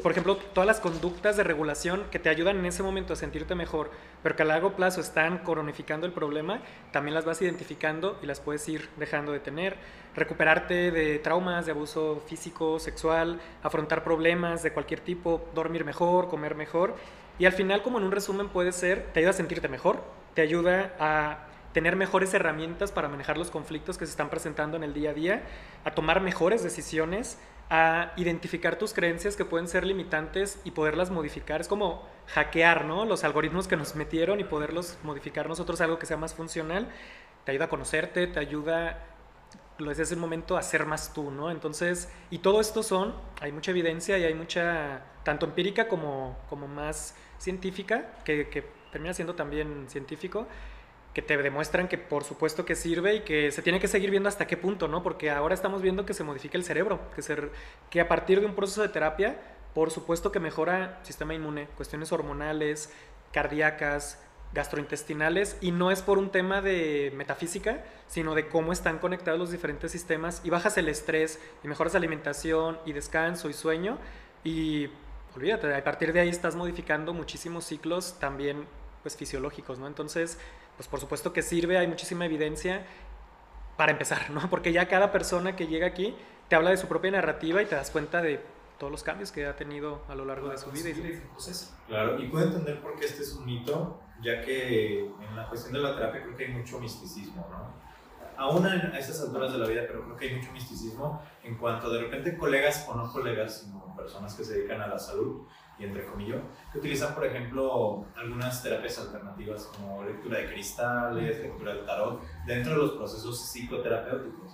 Speaker 2: por ejemplo, todas las conductas de regulación que te ayudan en ese momento a sentirte mejor, pero que a largo plazo están cronificando el problema, también las vas identificando y las puedes ir dejando de tener. Recuperarte de traumas, de abuso físico, sexual, afrontar problemas de cualquier tipo, dormir mejor, comer mejor. Y al final, como en un resumen, puede ser, te ayuda a sentirte mejor, te ayuda a tener mejores herramientas para manejar los conflictos que se están presentando en el día a día, a tomar mejores decisiones, a identificar tus creencias que pueden ser limitantes y poderlas modificar. Es como hackear, ¿no? Los algoritmos que nos metieron y poderlos modificar nosotros algo que sea más funcional. Te ayuda a conocerte, te ayuda, lo decía hace un momento, a ser más tú, ¿no? Entonces, y todo esto son, hay mucha evidencia y hay mucha, tanto empírica como, como más científica, que, que termina siendo también científico, que te demuestran que por supuesto que sirve y que se tiene que seguir viendo hasta qué punto, ¿no? Porque ahora estamos viendo que se modifica el cerebro, que, se, que a partir de un proceso de terapia, por supuesto que mejora sistema inmune, cuestiones hormonales, cardíacas, gastrointestinales, y no es por un tema de metafísica, sino de cómo están conectados los diferentes sistemas y bajas el estrés y mejoras alimentación y descanso y sueño y olvídate, a partir de ahí estás modificando muchísimos ciclos también pues fisiológicos, ¿no? Entonces, pues por supuesto que sirve, hay muchísima evidencia para empezar, ¿no? Porque ya cada persona que llega aquí te habla de su propia narrativa y te das cuenta de todos los cambios que ha tenido a lo largo de su vida. Y
Speaker 1: Claro, y puedo entender por qué este es un mito, ya que en la cuestión de la terapia creo que hay mucho misticismo, ¿no? Aún a estas alturas de la vida, pero creo que hay mucho misticismo en cuanto de repente colegas o no colegas, sino personas que se dedican a la salud, y entre comillas, que utilizan, por ejemplo, algunas terapias alternativas como lectura de cristales, lectura del tarot, dentro de los procesos psicoterapéuticos.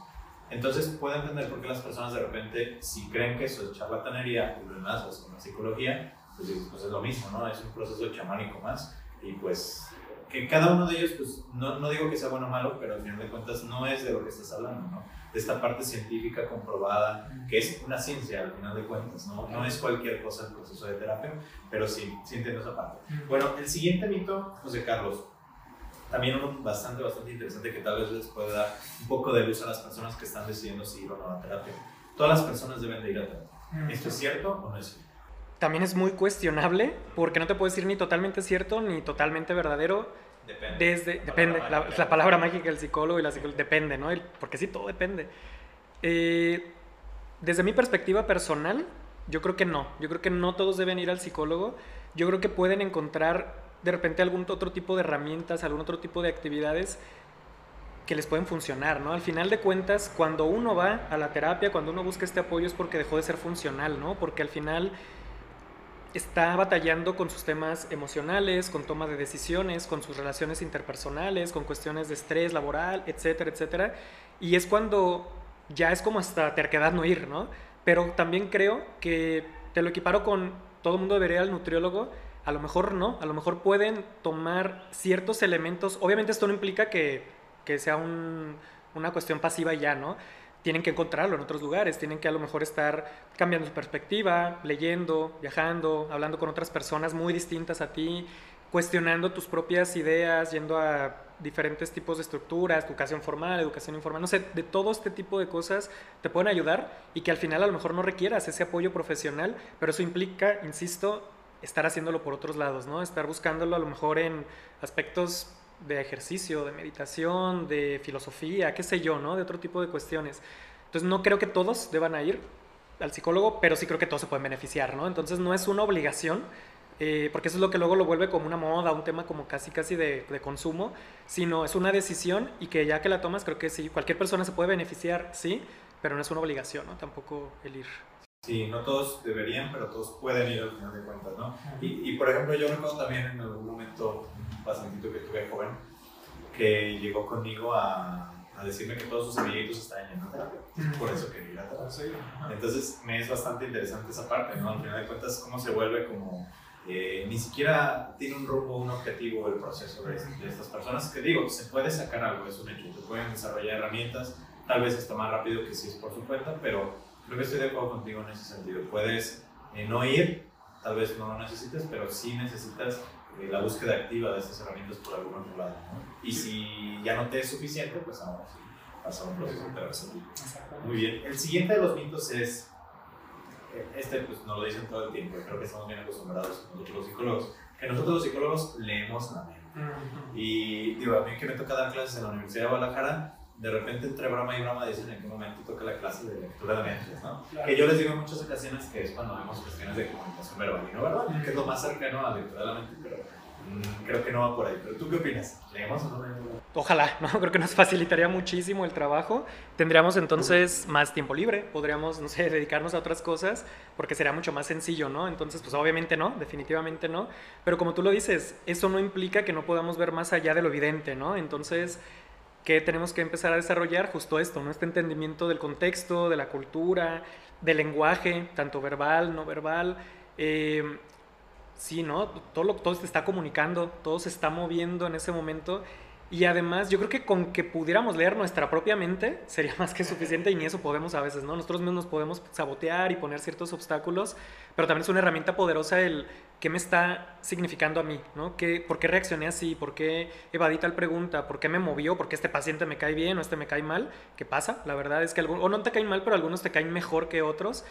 Speaker 1: Entonces puedo entender por qué las personas de repente, si creen que eso es charlatanería y lo es con la psicología, pues, pues, es lo mismo, ¿no? Es un proceso chamánico más y pues que cada uno de ellos, pues no, no digo que sea bueno o malo, pero al final de cuentas no es de lo que estás hablando, ¿no? De esta parte científica comprobada, que es una ciencia al final de cuentas, ¿no? No es cualquier cosa el proceso de terapia, pero sí, sí entiendo esa parte. Bueno, el siguiente mito, José Carlos, también uno bastante, bastante interesante que tal vez les pueda dar un poco de luz a las personas que están decidiendo si ir o no a terapia. Todas las personas deben de ir a terapia. ¿Esto es cierto o no es cierto?
Speaker 2: también es muy cuestionable porque no te puedo decir ni totalmente cierto ni totalmente verdadero.
Speaker 1: Depende.
Speaker 2: Desde, la depende, palabra la, la, palabra mágica del psicólogo y la psicóloga, depende, ¿no? porque sí, todo depende. Eh, desde mi perspectiva personal, yo creo que no. Yo creo que no todos deben ir al psicólogo. Yo creo que pueden encontrar de repente algún otro tipo de herramientas, algún otro tipo de actividades que les pueden funcionar, ¿no? Al final de cuentas, cuando uno va a la terapia, cuando uno busca este apoyo es porque dejó de ser funcional, ¿no? Porque al final está batallando con sus temas emocionales, con toma de decisiones, con sus relaciones interpersonales, con cuestiones de estrés laboral, etcétera, etcétera. Y es cuando ya es como hasta terquedad no ir, ¿no? Pero también creo que te lo equiparo con todo el mundo debería al nutriólogo, a lo mejor no, a lo mejor pueden tomar ciertos elementos, obviamente esto no implica que, que sea un, una cuestión pasiva ya, ¿no? Tienen que encontrarlo en otros lugares, tienen que a lo mejor estar cambiando su perspectiva, leyendo, viajando, hablando con otras personas muy distintas a ti, cuestionando tus propias ideas, yendo a diferentes tipos de estructuras, educación formal, educación informal, no sé, de todo este tipo de cosas te pueden ayudar y que al final a lo mejor no requieras ese apoyo profesional, pero eso implica, insisto, estar haciéndolo por otros lados, ¿no? Estar buscándolo a lo mejor en aspectos de ejercicio, de meditación, de filosofía, qué sé yo, ¿no? De otro tipo de cuestiones. Entonces no creo que todos deban ir al psicólogo, pero sí creo que todos se pueden beneficiar, ¿no? Entonces no es una obligación, eh, porque eso es lo que luego lo vuelve como una moda, un tema como casi casi de, de, consumo, sino es una decisión y que ya que la tomas creo que sí, cualquier persona se puede beneficiar, sí, pero no es una obligación, ¿no? Tampoco el ir.
Speaker 1: Sí, no todos deberían, pero todos pueden ir al final de cuentas, ¿no? Y, y por ejemplo, yo recuerdo también en algún momento un pacientito que tuve joven que llegó conmigo a, a decirme que todos sus amiguitos estaban yendo a terapia. Por eso quería ir a terapia. Entonces, me es bastante interesante esa parte, ¿no? Al final de cuentas, cómo se vuelve como eh, ni siquiera tiene un rumbo, un objetivo el proceso de, de, estas personas. Que digo, se puede sacar algo, es un hecho, se pueden desarrollar herramientas, tal vez hasta más rápido que si es por su cuenta, pero creo que estoy de acuerdo contigo en ese sentido. Puedes eh, no ir, tal vez no lo necesites, pero sí necesitas eh, la búsqueda activa de estas herramientas por algún otro lado. ¿no? Y si ya no te es suficiente, pues ahora sí, pasa un proceso terapéutico. Muy bien. El siguiente de los mitos es este pues nos lo dicen todo el tiempo, creo que estamos bien acostumbrados nosotros los psicólogos, que nosotros los psicólogos leemos la mente. Y digo, a mí que me toca dar clases en la Universidad de Guadalajara, de repente entre broma y broma dicen en qué momento toca la clase de lectura de mentes, ¿no? Claro. Que yo les digo en muchas ocasiones que es cuando vemos cuestiones de comunicación verbal y no verbal, que es lo más cercano a la lectura de la mente, pero mmm, creo que no va por ahí. ¿Pero tú qué opinas? ¿Leemos o no leemos?
Speaker 2: Ojalá, ¿no? Creo que nos facilitaría muchísimo el trabajo. Tendríamos entonces más tiempo libre, podríamos, no sé, dedicarnos a otras cosas, porque sería mucho más sencillo, ¿no? Entonces, pues obviamente no, definitivamente no. Pero como tú lo dices, eso no implica que no podamos ver más allá de lo evidente, ¿no? Entonces, ¿qué tenemos que empezar a desarrollar? Justo esto, ¿no? Este entendimiento del contexto, de la cultura, del lenguaje, tanto verbal, no verbal. Eh, sí, ¿no? Todo, lo, todo se está comunicando, todo se está moviendo en ese momento y además, yo creo que con que pudiéramos leer nuestra propia mente sería más que suficiente y ni eso podemos a veces, ¿no? Nosotros mismos podemos sabotear y poner ciertos obstáculos, pero también es una herramienta poderosa el qué me está significando a mí, ¿no? ¿Qué, ¿Por qué reaccioné así? ¿Por qué evadí tal pregunta? ¿Por qué me movió? ¿Por qué este paciente me cae bien o este me cae mal? ¿Qué pasa? La verdad es que algunos, o no te caen mal, pero algunos te caen mejor que otros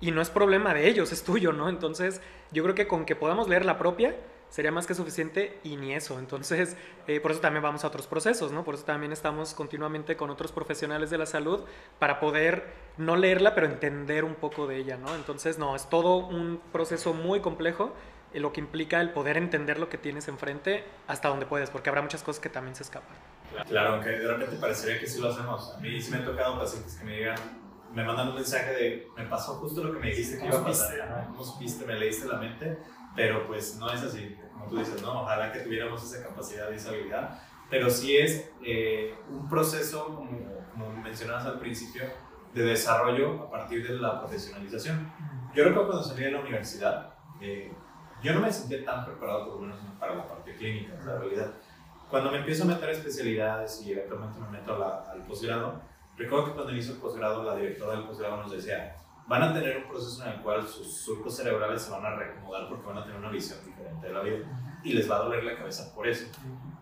Speaker 2: y no es problema de ellos, es tuyo, ¿no? Entonces, yo creo que con que podamos leer la propia, sería más que suficiente y ni eso. Entonces, eh, por eso también vamos a otros procesos, ¿no? Por eso también estamos continuamente con otros profesionales de la salud para poder no leerla, pero entender un poco de ella, ¿no? Entonces, no, es todo un proceso muy complejo, lo que implica el poder entender lo que tienes enfrente hasta donde puedes, porque habrá muchas cosas que también se escapan.
Speaker 1: Claro, aunque de repente parecería que sí lo hacemos. A mí sí me han tocado pacientes que me digan, me mandan un mensaje de, me pasó justo lo que me dijiste que iba a pasar. ¿Cómo supiste? ¿Me leíste la mente? Pero pues no es así como tú dices, ¿no? Ojalá que tuviéramos esa capacidad y esa habilidad, pero sí es eh, un proceso, como, como, mencionabas al principio, de desarrollo a partir de la profesionalización. Yo recuerdo cuando salí de la universidad, eh, yo no me sentía tan preparado por lo menos para la parte clínica, la realidad. Cuando me empiezo a meter especialidades y eventualmente me meto la, al posgrado, recuerdo que cuando hice el posgrado, la directora del posgrado nos decía, van a tener un proceso en el cual sus surcos cerebrales se van a reacomodar porque van a tener una visión diferente de la vida y les va a doler la cabeza por eso.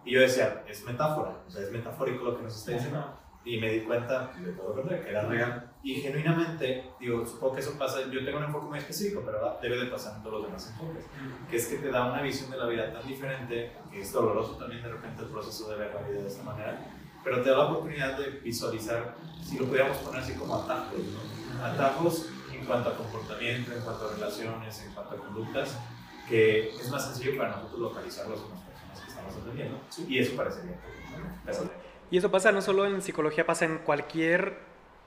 Speaker 1: Y yo decía, es metáfora, o sea, es metafórico lo que nos está diciendo. Y me di cuenta de todo que era real. Y genuinamente, digo, supongo que eso pasa, yo tengo un enfoque muy específico, pero debe de pasar en todos los demás enfoques, que es que te da una visión de la vida tan diferente, que es doloroso también de repente el proceso de ver la vida de esta manera, pero te da la oportunidad de visualizar, si lo pudiéramos poner así como atajos, ¿no? Atajos en cuanto a comportamiento, en cuanto a relaciones, en cuanto a conductas, que es más sencillo para nosotros localizarlos en las personas que estamos atendiendo. Y eso parecería. ¿no?
Speaker 2: Y eso pasa no solo en psicología, pasa en cualquier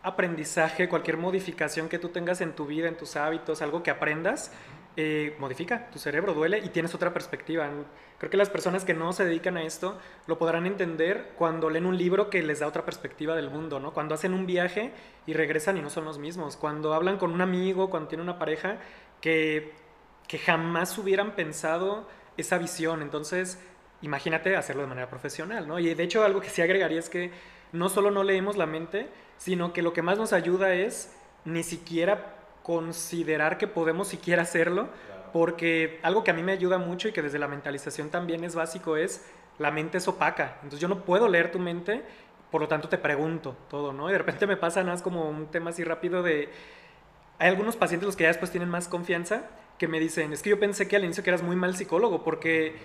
Speaker 2: aprendizaje, cualquier modificación que tú tengas en tu vida, en tus hábitos, algo que aprendas, eh, modifica tu cerebro, duele y tienes otra perspectiva. Creo que las personas que no se dedican a esto lo podrán entender cuando leen un libro que les da otra perspectiva del mundo, ¿no? Cuando hacen un viaje y regresan y no son los mismos, cuando hablan con un amigo, cuando tienen una pareja que que jamás hubieran pensado esa visión. Entonces, imagínate hacerlo de manera profesional, ¿no? Y de hecho algo que sí agregaría es que no solo no leemos la mente, sino que lo que más nos ayuda es ni siquiera considerar que podemos siquiera hacerlo, porque algo que a mí me ayuda mucho y que desde la mentalización también es básico es la mente es opaca. Entonces yo no puedo leer tu mente, por lo tanto te pregunto todo, ¿no? Y de repente me pasa nada más como un tema así rápido de... Hay algunos pacientes los que ya después tienen más confianza que me dicen, es que yo pensé que al inicio que eras muy mal psicólogo, porque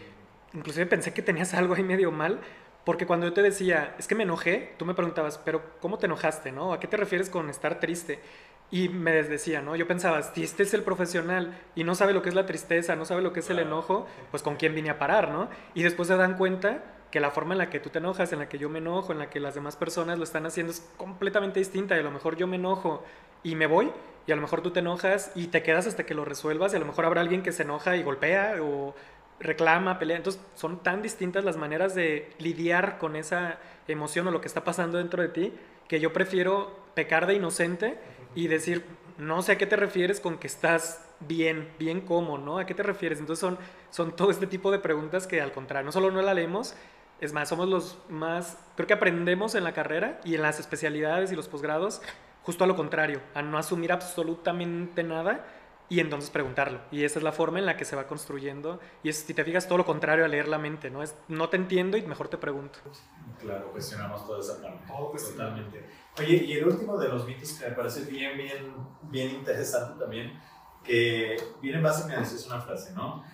Speaker 2: inclusive pensé que tenías algo ahí medio mal, porque cuando yo te decía, es que me enojé, tú me preguntabas, pero ¿cómo te enojaste, no? ¿A qué te refieres con estar triste? Y me decía, ¿no? Yo pensaba, si este es el profesional y no sabe lo que es la tristeza, no sabe lo que es el enojo, pues con quién vine a parar, ¿no? Y después se dan cuenta que la forma en la que tú te enojas, en la que yo me enojo, en la que las demás personas lo están haciendo es completamente distinta. Y a lo mejor yo me enojo y me voy, y a lo mejor tú te enojas y te quedas hasta que lo resuelvas, y a lo mejor habrá alguien que se enoja y golpea o reclama, pelea. Entonces son tan distintas las maneras de lidiar con esa emoción o lo que está pasando dentro de ti, que yo prefiero pecar de inocente y decir, no sé a qué te refieres con que estás bien, bien cómo, ¿no? ¿A qué te refieres? Entonces son, son todo este tipo de preguntas que al contrario, no solo no la leemos, es más, somos los más, creo que aprendemos en la carrera y en las especialidades y los posgrados, justo a lo contrario, a no asumir absolutamente nada y entonces preguntarlo. Y esa es la forma en la que se va construyendo. Y es, si te fijas, todo lo contrario a leer la mente, ¿no? Es, no te entiendo y mejor te pregunto.
Speaker 1: Claro, cuestionamos toda esa parte. Totalmente. Oye, y el último de los mitos que me parece bien, bien, bien interesante también, que viene en base a es una frase, ¿no?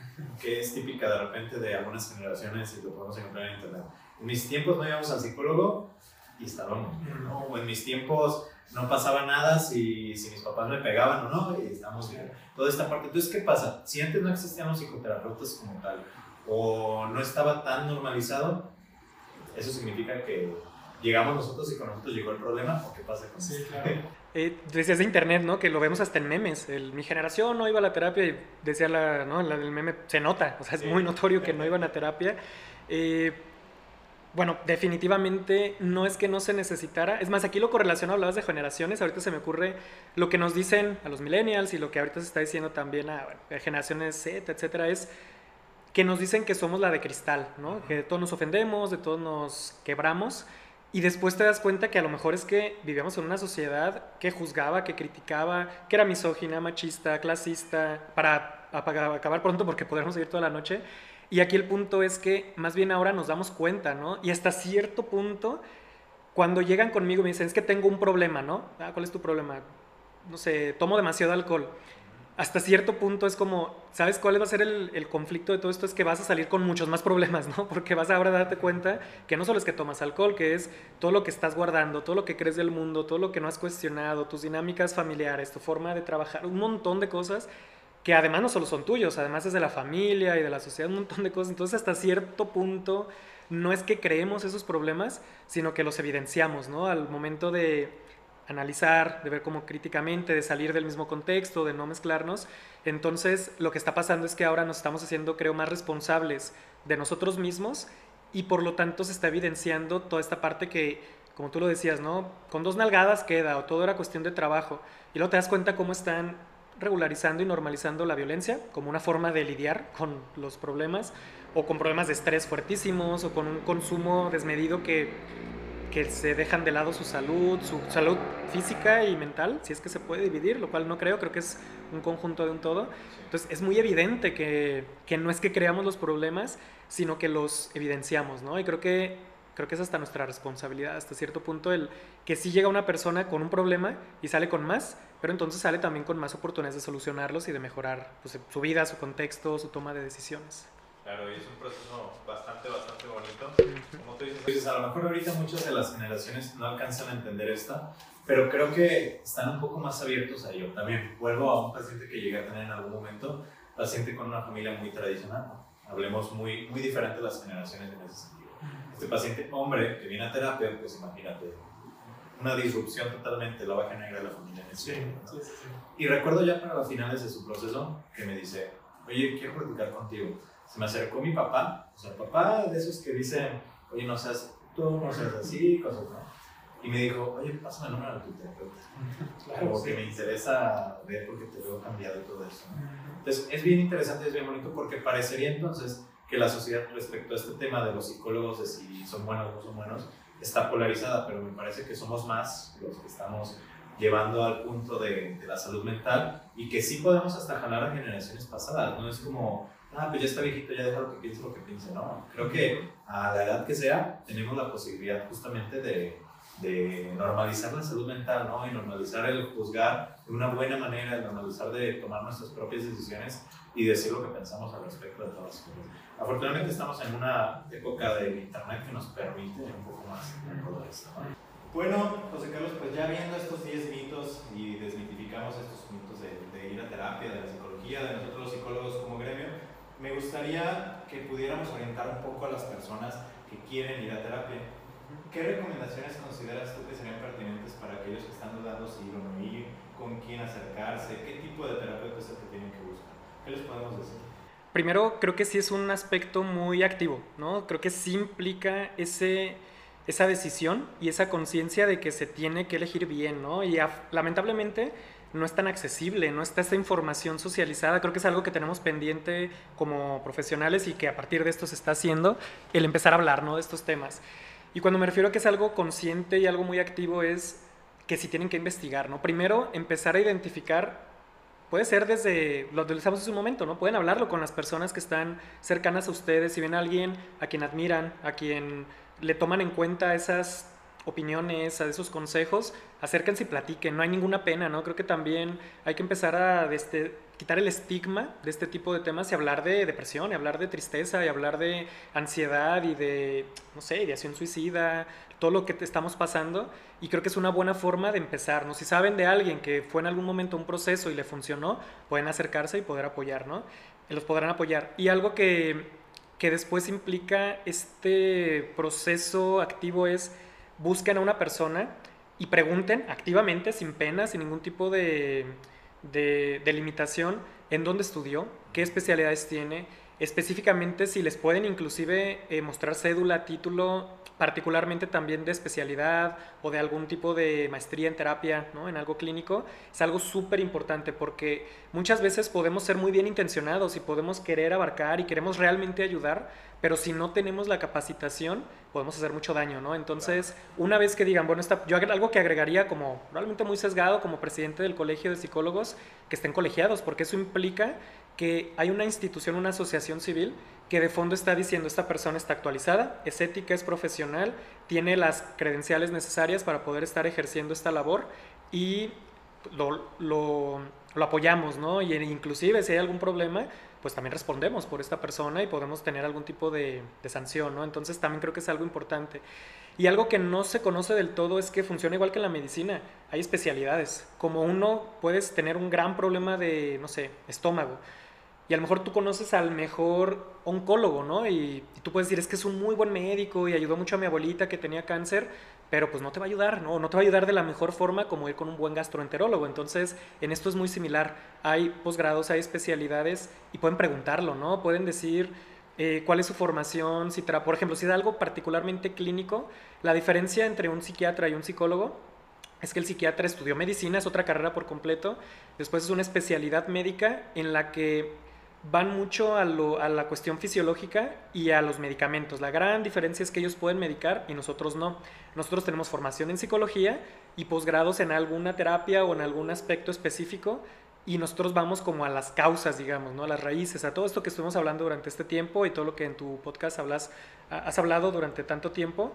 Speaker 1: Que es típica de repente de algunas generaciones y lo podemos encontrar en internet. En mis tiempos no íbamos al psicólogo y estábamos, ¿no? O en mis tiempos no pasaba nada si, si mis papás me pegaban o no, y estamos bien. Toda esta parte. Entonces, ¿qué pasa? Si antes no existían los psicoterapeutas como tal, o no estaba tan normalizado, eso significa que llegamos nosotros y con nosotros llegó el problema, ¿o qué pasa con
Speaker 2: sí, Claro. Eh, decías de internet, ¿no? Que lo vemos hasta en memes. El, mi generación no iba a la terapia y decía la, ¿no? el meme, se nota, o sea, es muy notorio que no iban a terapia. Eh, bueno, definitivamente no es que no se necesitara. Es más, aquí lo correlaciono, hablabas de generaciones, ahorita se me ocurre lo que nos dicen a los millennials y lo que ahorita se está diciendo también a, generaciones Z, etcétera, es que nos dicen que somos la de cristal, ¿no? Que de todos nos ofendemos, de todos nos quebramos. Y después te das cuenta que a lo mejor es que vivíamos en una sociedad que juzgaba, que criticaba, que era misógina, machista, clasista, para acabar pronto porque podríamos seguir toda la noche. Y aquí el punto es que más bien ahora nos damos cuenta, ¿no? Y hasta cierto punto, cuando llegan conmigo y me dicen, es que tengo un problema, ¿no? Ah, ¿Cuál es tu problema? No sé, tomo demasiado alcohol. Hasta cierto punto es como, ¿sabes cuál va a ser el, el, conflicto de todo esto? Es que vas a salir con muchos más problemas, ¿no? Porque vas ahora a darte cuenta que no solo es que tomas alcohol, que es todo lo que estás guardando, todo lo que crees del mundo, todo lo que no has cuestionado, tus dinámicas familiares, tu forma de trabajar, un montón de cosas que además no solo son tuyos, además es de la familia y de la sociedad, un montón de cosas. Entonces, hasta cierto punto, no es que creemos esos problemas, sino que los evidenciamos, ¿no? Al momento de analizar, de ver cómo críticamente, de salir del mismo contexto, de no mezclarnos. Entonces, lo que está pasando es que ahora nos estamos haciendo, creo, más responsables de nosotros mismos y por lo tanto se está evidenciando toda esta parte que, como tú lo decías, ¿no? Con dos nalgadas queda, o todo era cuestión de trabajo. Y luego te das cuenta cómo están regularizando y normalizando la violencia como una forma de lidiar con los problemas o con problemas de estrés fuertísimos o con un consumo desmedido que, que se dejan de lado su salud, su salud física y mental, si es que se puede dividir, lo cual no creo, creo que es un conjunto de un todo. Entonces es muy evidente que, que no es que creamos los problemas, sino que los evidenciamos, ¿no? Y creo que creo que es hasta nuestra responsabilidad, hasta cierto punto, el que si llega una persona con un problema y sale con más, pero entonces sale también con más oportunidades de solucionarlos y de mejorar pues, su vida, su contexto, su toma de decisiones.
Speaker 3: Claro, y es un proceso bastante, bastante bonito. Como tú
Speaker 1: dices, a lo mejor ahorita muchas de las generaciones no alcanzan a entender esta, pero creo que están un poco más abiertos a ello. También vuelvo a un paciente que llegué a tener en algún momento, paciente con una familia muy tradicional, hablemos muy, muy diferente de las generaciones en ese sentido este paciente hombre que viene a terapia, pues imagínate, una disrupción totalmente, la baja negra de la familia en sí, sí, sí, Y recuerdo ya para las finales de su proceso que me dice, oye, quiero platicar contigo. Se me acercó mi papá, o sea, papá de esos que dicen, oye, no seas tú, no seas así, cosas, ¿no? y me dijo, oye, pásame el número de tu terapeuta.
Speaker 2: Claro,
Speaker 1: Como que me interesa ver porque te veo cambiado y todo eso. Entonces, es bien interesante, es bien bonito porque parecería entonces que la sociedad respecto a este tema de los psicólogos, de si son buenos o no son buenos, está polarizada, pero me parece que somos más los que estamos llevando al punto de, la salud mental y que sí podemos hasta jalar a generaciones pasadas, no es como, ah, pues ya está viejito, ya deja lo que piense, lo que piense, no, creo que a la edad que sea tenemos la posibilidad justamente de, de normalizar la salud mental, ¿no? Y normalizar el juzgar de una buena manera, de normalizar de tomar nuestras propias decisiones y decir lo que pensamos al respecto de todas las cosas. Afortunadamente estamos en una época de internet que nos permite un poco más todo esto, ¿no?
Speaker 3: Bueno, José Carlos, pues ya viendo estos 10 mitos y desmitificamos estos mitos de, de ir a terapia, de la psicología, de nosotros los psicólogos como gremio, me gustaría que pudiéramos orientar un poco a las personas que quieren ir a terapia. ¿Qué recomendaciones consideras tú que serían pertinentes para aquellos que están dudando si ir o no ir, con quién acercarse, qué tipo de terapeuta es el que tienen que? ¿Qué les podemos decir?
Speaker 2: Primero, creo que sí es un aspecto muy activo, ¿no? Creo que sí implica ese, esa decisión y esa conciencia de que se tiene que elegir bien, ¿no? Y lamentablemente no es tan accesible, no está esta información socializada. Creo que es algo que tenemos pendiente como profesionales y que a partir de esto se está haciendo, el empezar a hablar, ¿no? De estos temas. Y cuando me refiero a que es algo consciente y algo muy activo es que sí tienen que investigar, ¿no? Primero, empezar a identificar puede ser desde, lo utilizamos hace un momento, ¿no? Pueden hablarlo con las personas que están cercanas a ustedes, si ven a alguien a quien admiran, a quien le toman en cuenta esas opiniones, a esos consejos, acérquense y platiquen, no hay ninguna pena, ¿no? Creo que también hay que empezar a este, quitar el estigma de este tipo de temas y hablar de depresión, y hablar de tristeza, y hablar de ansiedad y de, no sé, ideación suicida, todo lo que te estamos pasando, y creo que es una buena forma de empezar, ¿no? Si saben de alguien que fue en algún momento un proceso y le funcionó, pueden acercarse y poder apoyar, ¿no? Los podrán apoyar. Y algo que, que después implica este proceso activo es busquen a una persona y pregunten activamente, sin pena, sin ningún tipo de, de, de limitación, en dónde estudió, qué especialidades tiene, específicamente si les pueden inclusive eh, mostrar cédula, título, particularmente también de especialidad o de algún tipo de maestría en terapia, ¿no? en algo clínico, es algo súper importante porque muchas veces podemos ser muy bien intencionados y podemos querer abarcar y queremos realmente ayudar, pero si no tenemos la capacitación, podemos hacer mucho daño, ¿no? Entonces, una vez que digan, bueno, esta, yo algo que agregaría como probablemente muy sesgado como presidente del Colegio de Psicólogos, que estén colegiados, porque eso implica que hay una institución, una asociación civil que de fondo está diciendo esta persona está actualizada, es ética, es profesional, tiene las credenciales necesarias para poder estar ejerciendo esta labor y lo, lo, apoyamos, ¿no? Y inclusive si hay algún problema, pues también respondemos por esta persona y podemos tener algún tipo de, de, sanción, ¿no? Entonces también creo que es algo importante. Y algo que no se conoce del todo es que funciona igual que en la medicina. Hay especialidades. Como uno puedes tener un gran problema de, no sé, estómago. Y a lo mejor tú conoces al mejor oncólogo, ¿no? Y, y, tú puedes decir, es que es un muy buen médico y ayudó mucho a mi abuelita que tenía cáncer, pero pues no te va a ayudar, ¿no? No te va a ayudar de la mejor forma como ir con un buen gastroenterólogo. Entonces, en esto es muy similar. Hay posgrados, hay especialidades y pueden preguntarlo, ¿no? Pueden decir eh, cuál es su formación, si tra por ejemplo, si es algo particularmente clínico, la diferencia entre un psiquiatra y un psicólogo es que el psiquiatra estudió medicina, es otra carrera por completo, después es una especialidad médica en la que van mucho a, la cuestión fisiológica y a los medicamentos. La gran diferencia es que ellos pueden medicar y nosotros no. Nosotros tenemos formación en psicología y posgrados en alguna terapia o en algún aspecto específico y nosotros vamos como a las causas, digamos, ¿no? a las raíces, a todo esto que estuvimos hablando durante este tiempo y todo lo que en tu podcast has hablado durante tanto tiempo.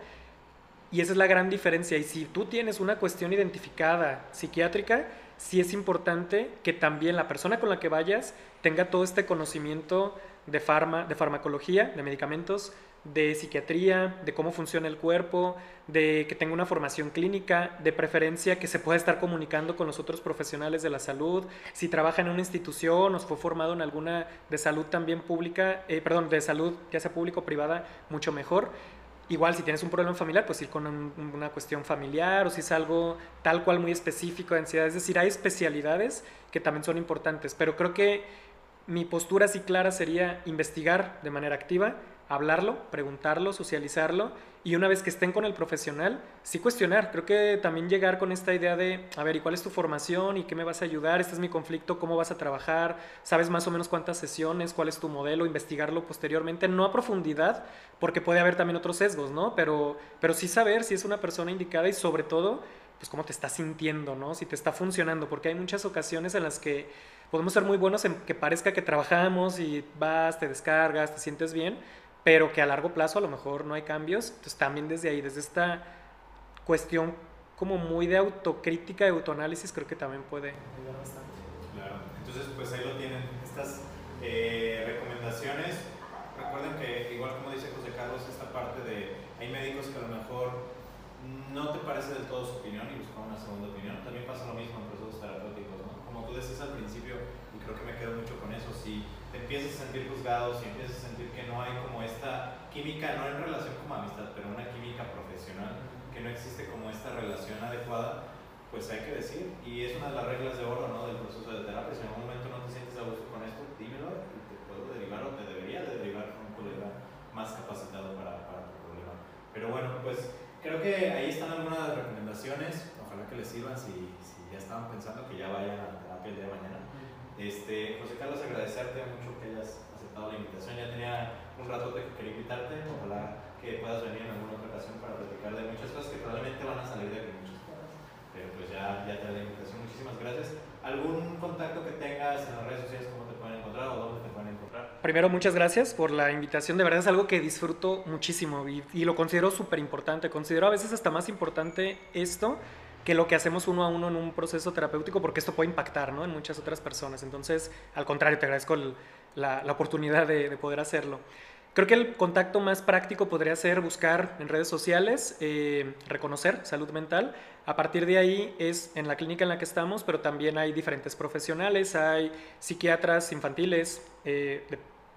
Speaker 2: Y esa es la gran diferencia. Y si tú tienes una cuestión identificada psiquiátrica, sí es importante que también la persona con la que vayas tenga todo este conocimiento de, farma, de farmacología, de medicamentos, de psiquiatría, de cómo funciona el cuerpo, de que tenga una formación clínica, de preferencia que se pueda estar comunicando con los otros profesionales de la salud. Si trabaja en una institución o fue formado en alguna de salud también pública, eh, perdón, de salud ya sea pública o privada, mucho mejor. Igual si tienes un problema familiar, pues ir con un, una cuestión familiar o si es algo tal cual muy específico de ansiedad. Es decir, hay especialidades que también son importantes, pero creo que mi postura así clara sería investigar de manera activa, hablarlo, preguntarlo, socializarlo y una vez que estén con el profesional, sí cuestionar. Creo que también llegar con esta idea de, a ver, ¿y cuál es tu formación? ¿Y qué me vas a ayudar? Este es mi conflicto, ¿cómo vas a trabajar? ¿Sabes más o menos cuántas sesiones? ¿Cuál es tu modelo? Investigarlo posteriormente, no a profundidad, porque puede haber también otros sesgos, ¿no? Pero, pero sí saber si es una persona indicada y sobre todo, pues cómo te estás sintiendo, ¿no? Si te está funcionando, porque hay muchas ocasiones en las que podemos ser muy buenos en que parezca que trabajamos y vas, te descargas, te sientes bien, pero que a largo plazo a lo mejor no hay cambios. Entonces también desde ahí, desde esta cuestión como muy de autocrítica, de autoanálisis, creo que también puede ayudar bastante.
Speaker 1: Claro, entonces pues ahí lo tienen, estas eh, recomendaciones. Recuerden que igual como dice José Carlos, esta parte de, hay médicos que a lo mejor no te parece del todo su opinión y buscan una segunda opinión. También pasa lo mismo en procesos terapéuticos, ¿no? Como tú decías al principio, y creo que me quedo mucho con eso, si empiezas a sentir juzgado, si empiezas a sentir que no hay como esta química, no en relación como amistad, pero una química profesional, que no existe como esta relación adecuada, pues hay que decir, y es una de las reglas de oro ¿no? del proceso de terapia, si en algún momento no te sientes a gusto con esto, dímelo y te puedo derivar o te debería de derivar con un colega más capacitado para, para tu problema. Pero bueno, pues creo que ahí están algunas recomendaciones, ojalá que les sirvan si, si ya estaban pensando que ya vayan a terapia el día de mañana. Este, José Carlos, agradecerte mucho que hayas aceptado la invitación. Ya tenía un rato que quería invitarte. Ojalá que puedas venir en alguna otra ocasión para platicar de muchas cosas que probablemente van a salir de aquí muchas cosas. Pero pues ya, ya te doy la invitación. Muchísimas gracias. ¿Algún contacto que tengas en las redes sociales? ¿Cómo te pueden encontrar o dónde te pueden encontrar?
Speaker 2: Primero, muchas gracias por la invitación. De verdad es algo que disfruto muchísimo y, y lo considero súper importante. Considero a veces hasta más importante esto que lo que hacemos uno a uno en un proceso terapéutico, porque esto puede impactar ¿no? en muchas otras personas. Entonces, al contrario, te agradezco la, la, oportunidad de, de, poder hacerlo. Creo que el contacto más práctico podría ser buscar en redes sociales, eh, reconocer salud mental. A partir de ahí es en la clínica en la que estamos, pero también hay diferentes profesionales, hay psiquiatras infantiles, eh,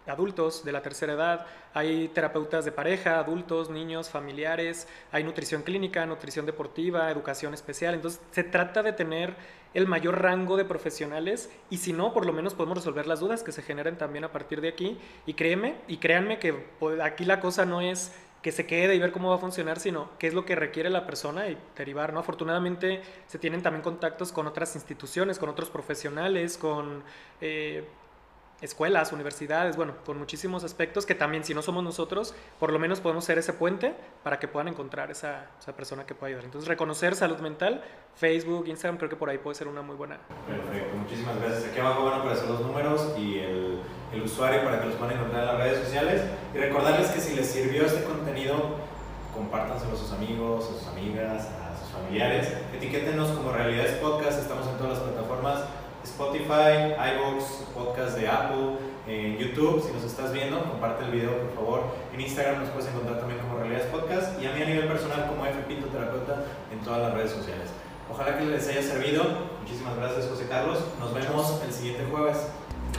Speaker 2: adultos de la tercera edad, hay terapeutas de pareja, adultos, niños, familiares, hay nutrición clínica, nutrición deportiva, educación especial. Entonces, se trata de tener el mayor rango de profesionales y si no, por lo menos podemos resolver las dudas que se generan también a partir de aquí. Y créeme, y créanme que pues, aquí la cosa no es que se quede y ver cómo va a funcionar, sino qué es lo que requiere la persona y derivar, ¿no? Afortunadamente se tienen también contactos con otras instituciones, con otros profesionales, con eh, escuelas, universidades, bueno, con muchísimos aspectos que también si no somos nosotros, por lo menos podemos ser ese puente para que puedan encontrar esa, esa persona que pueda ayudar. Entonces, reconocer salud mental, Facebook, Instagram, creo que por ahí puede ser una muy buena.
Speaker 1: Perfecto, muchísimas gracias. Aquí abajo van a aparecer los números y el, el usuario para que los puedan encontrar en las redes sociales. Y recordarles que si les sirvió este contenido, compártanselo a sus amigos, a sus amigas, a sus familiares. Etiquétenos como Realidades Podcast, estamos en todas las plataformas Spotify, iVoox, podcast de Apple, YouTube, si nos estás viendo, comparte el video por favor. En Instagram nos puedes encontrar también como Realidades Podcast y a mí a nivel personal como F Pinto Terapeuta en todas las redes sociales. Ojalá que les haya servido. Muchísimas gracias José Carlos. Nos vemos el siguiente jueves.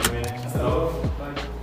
Speaker 1: Muy bien. Hasta luego. Bye.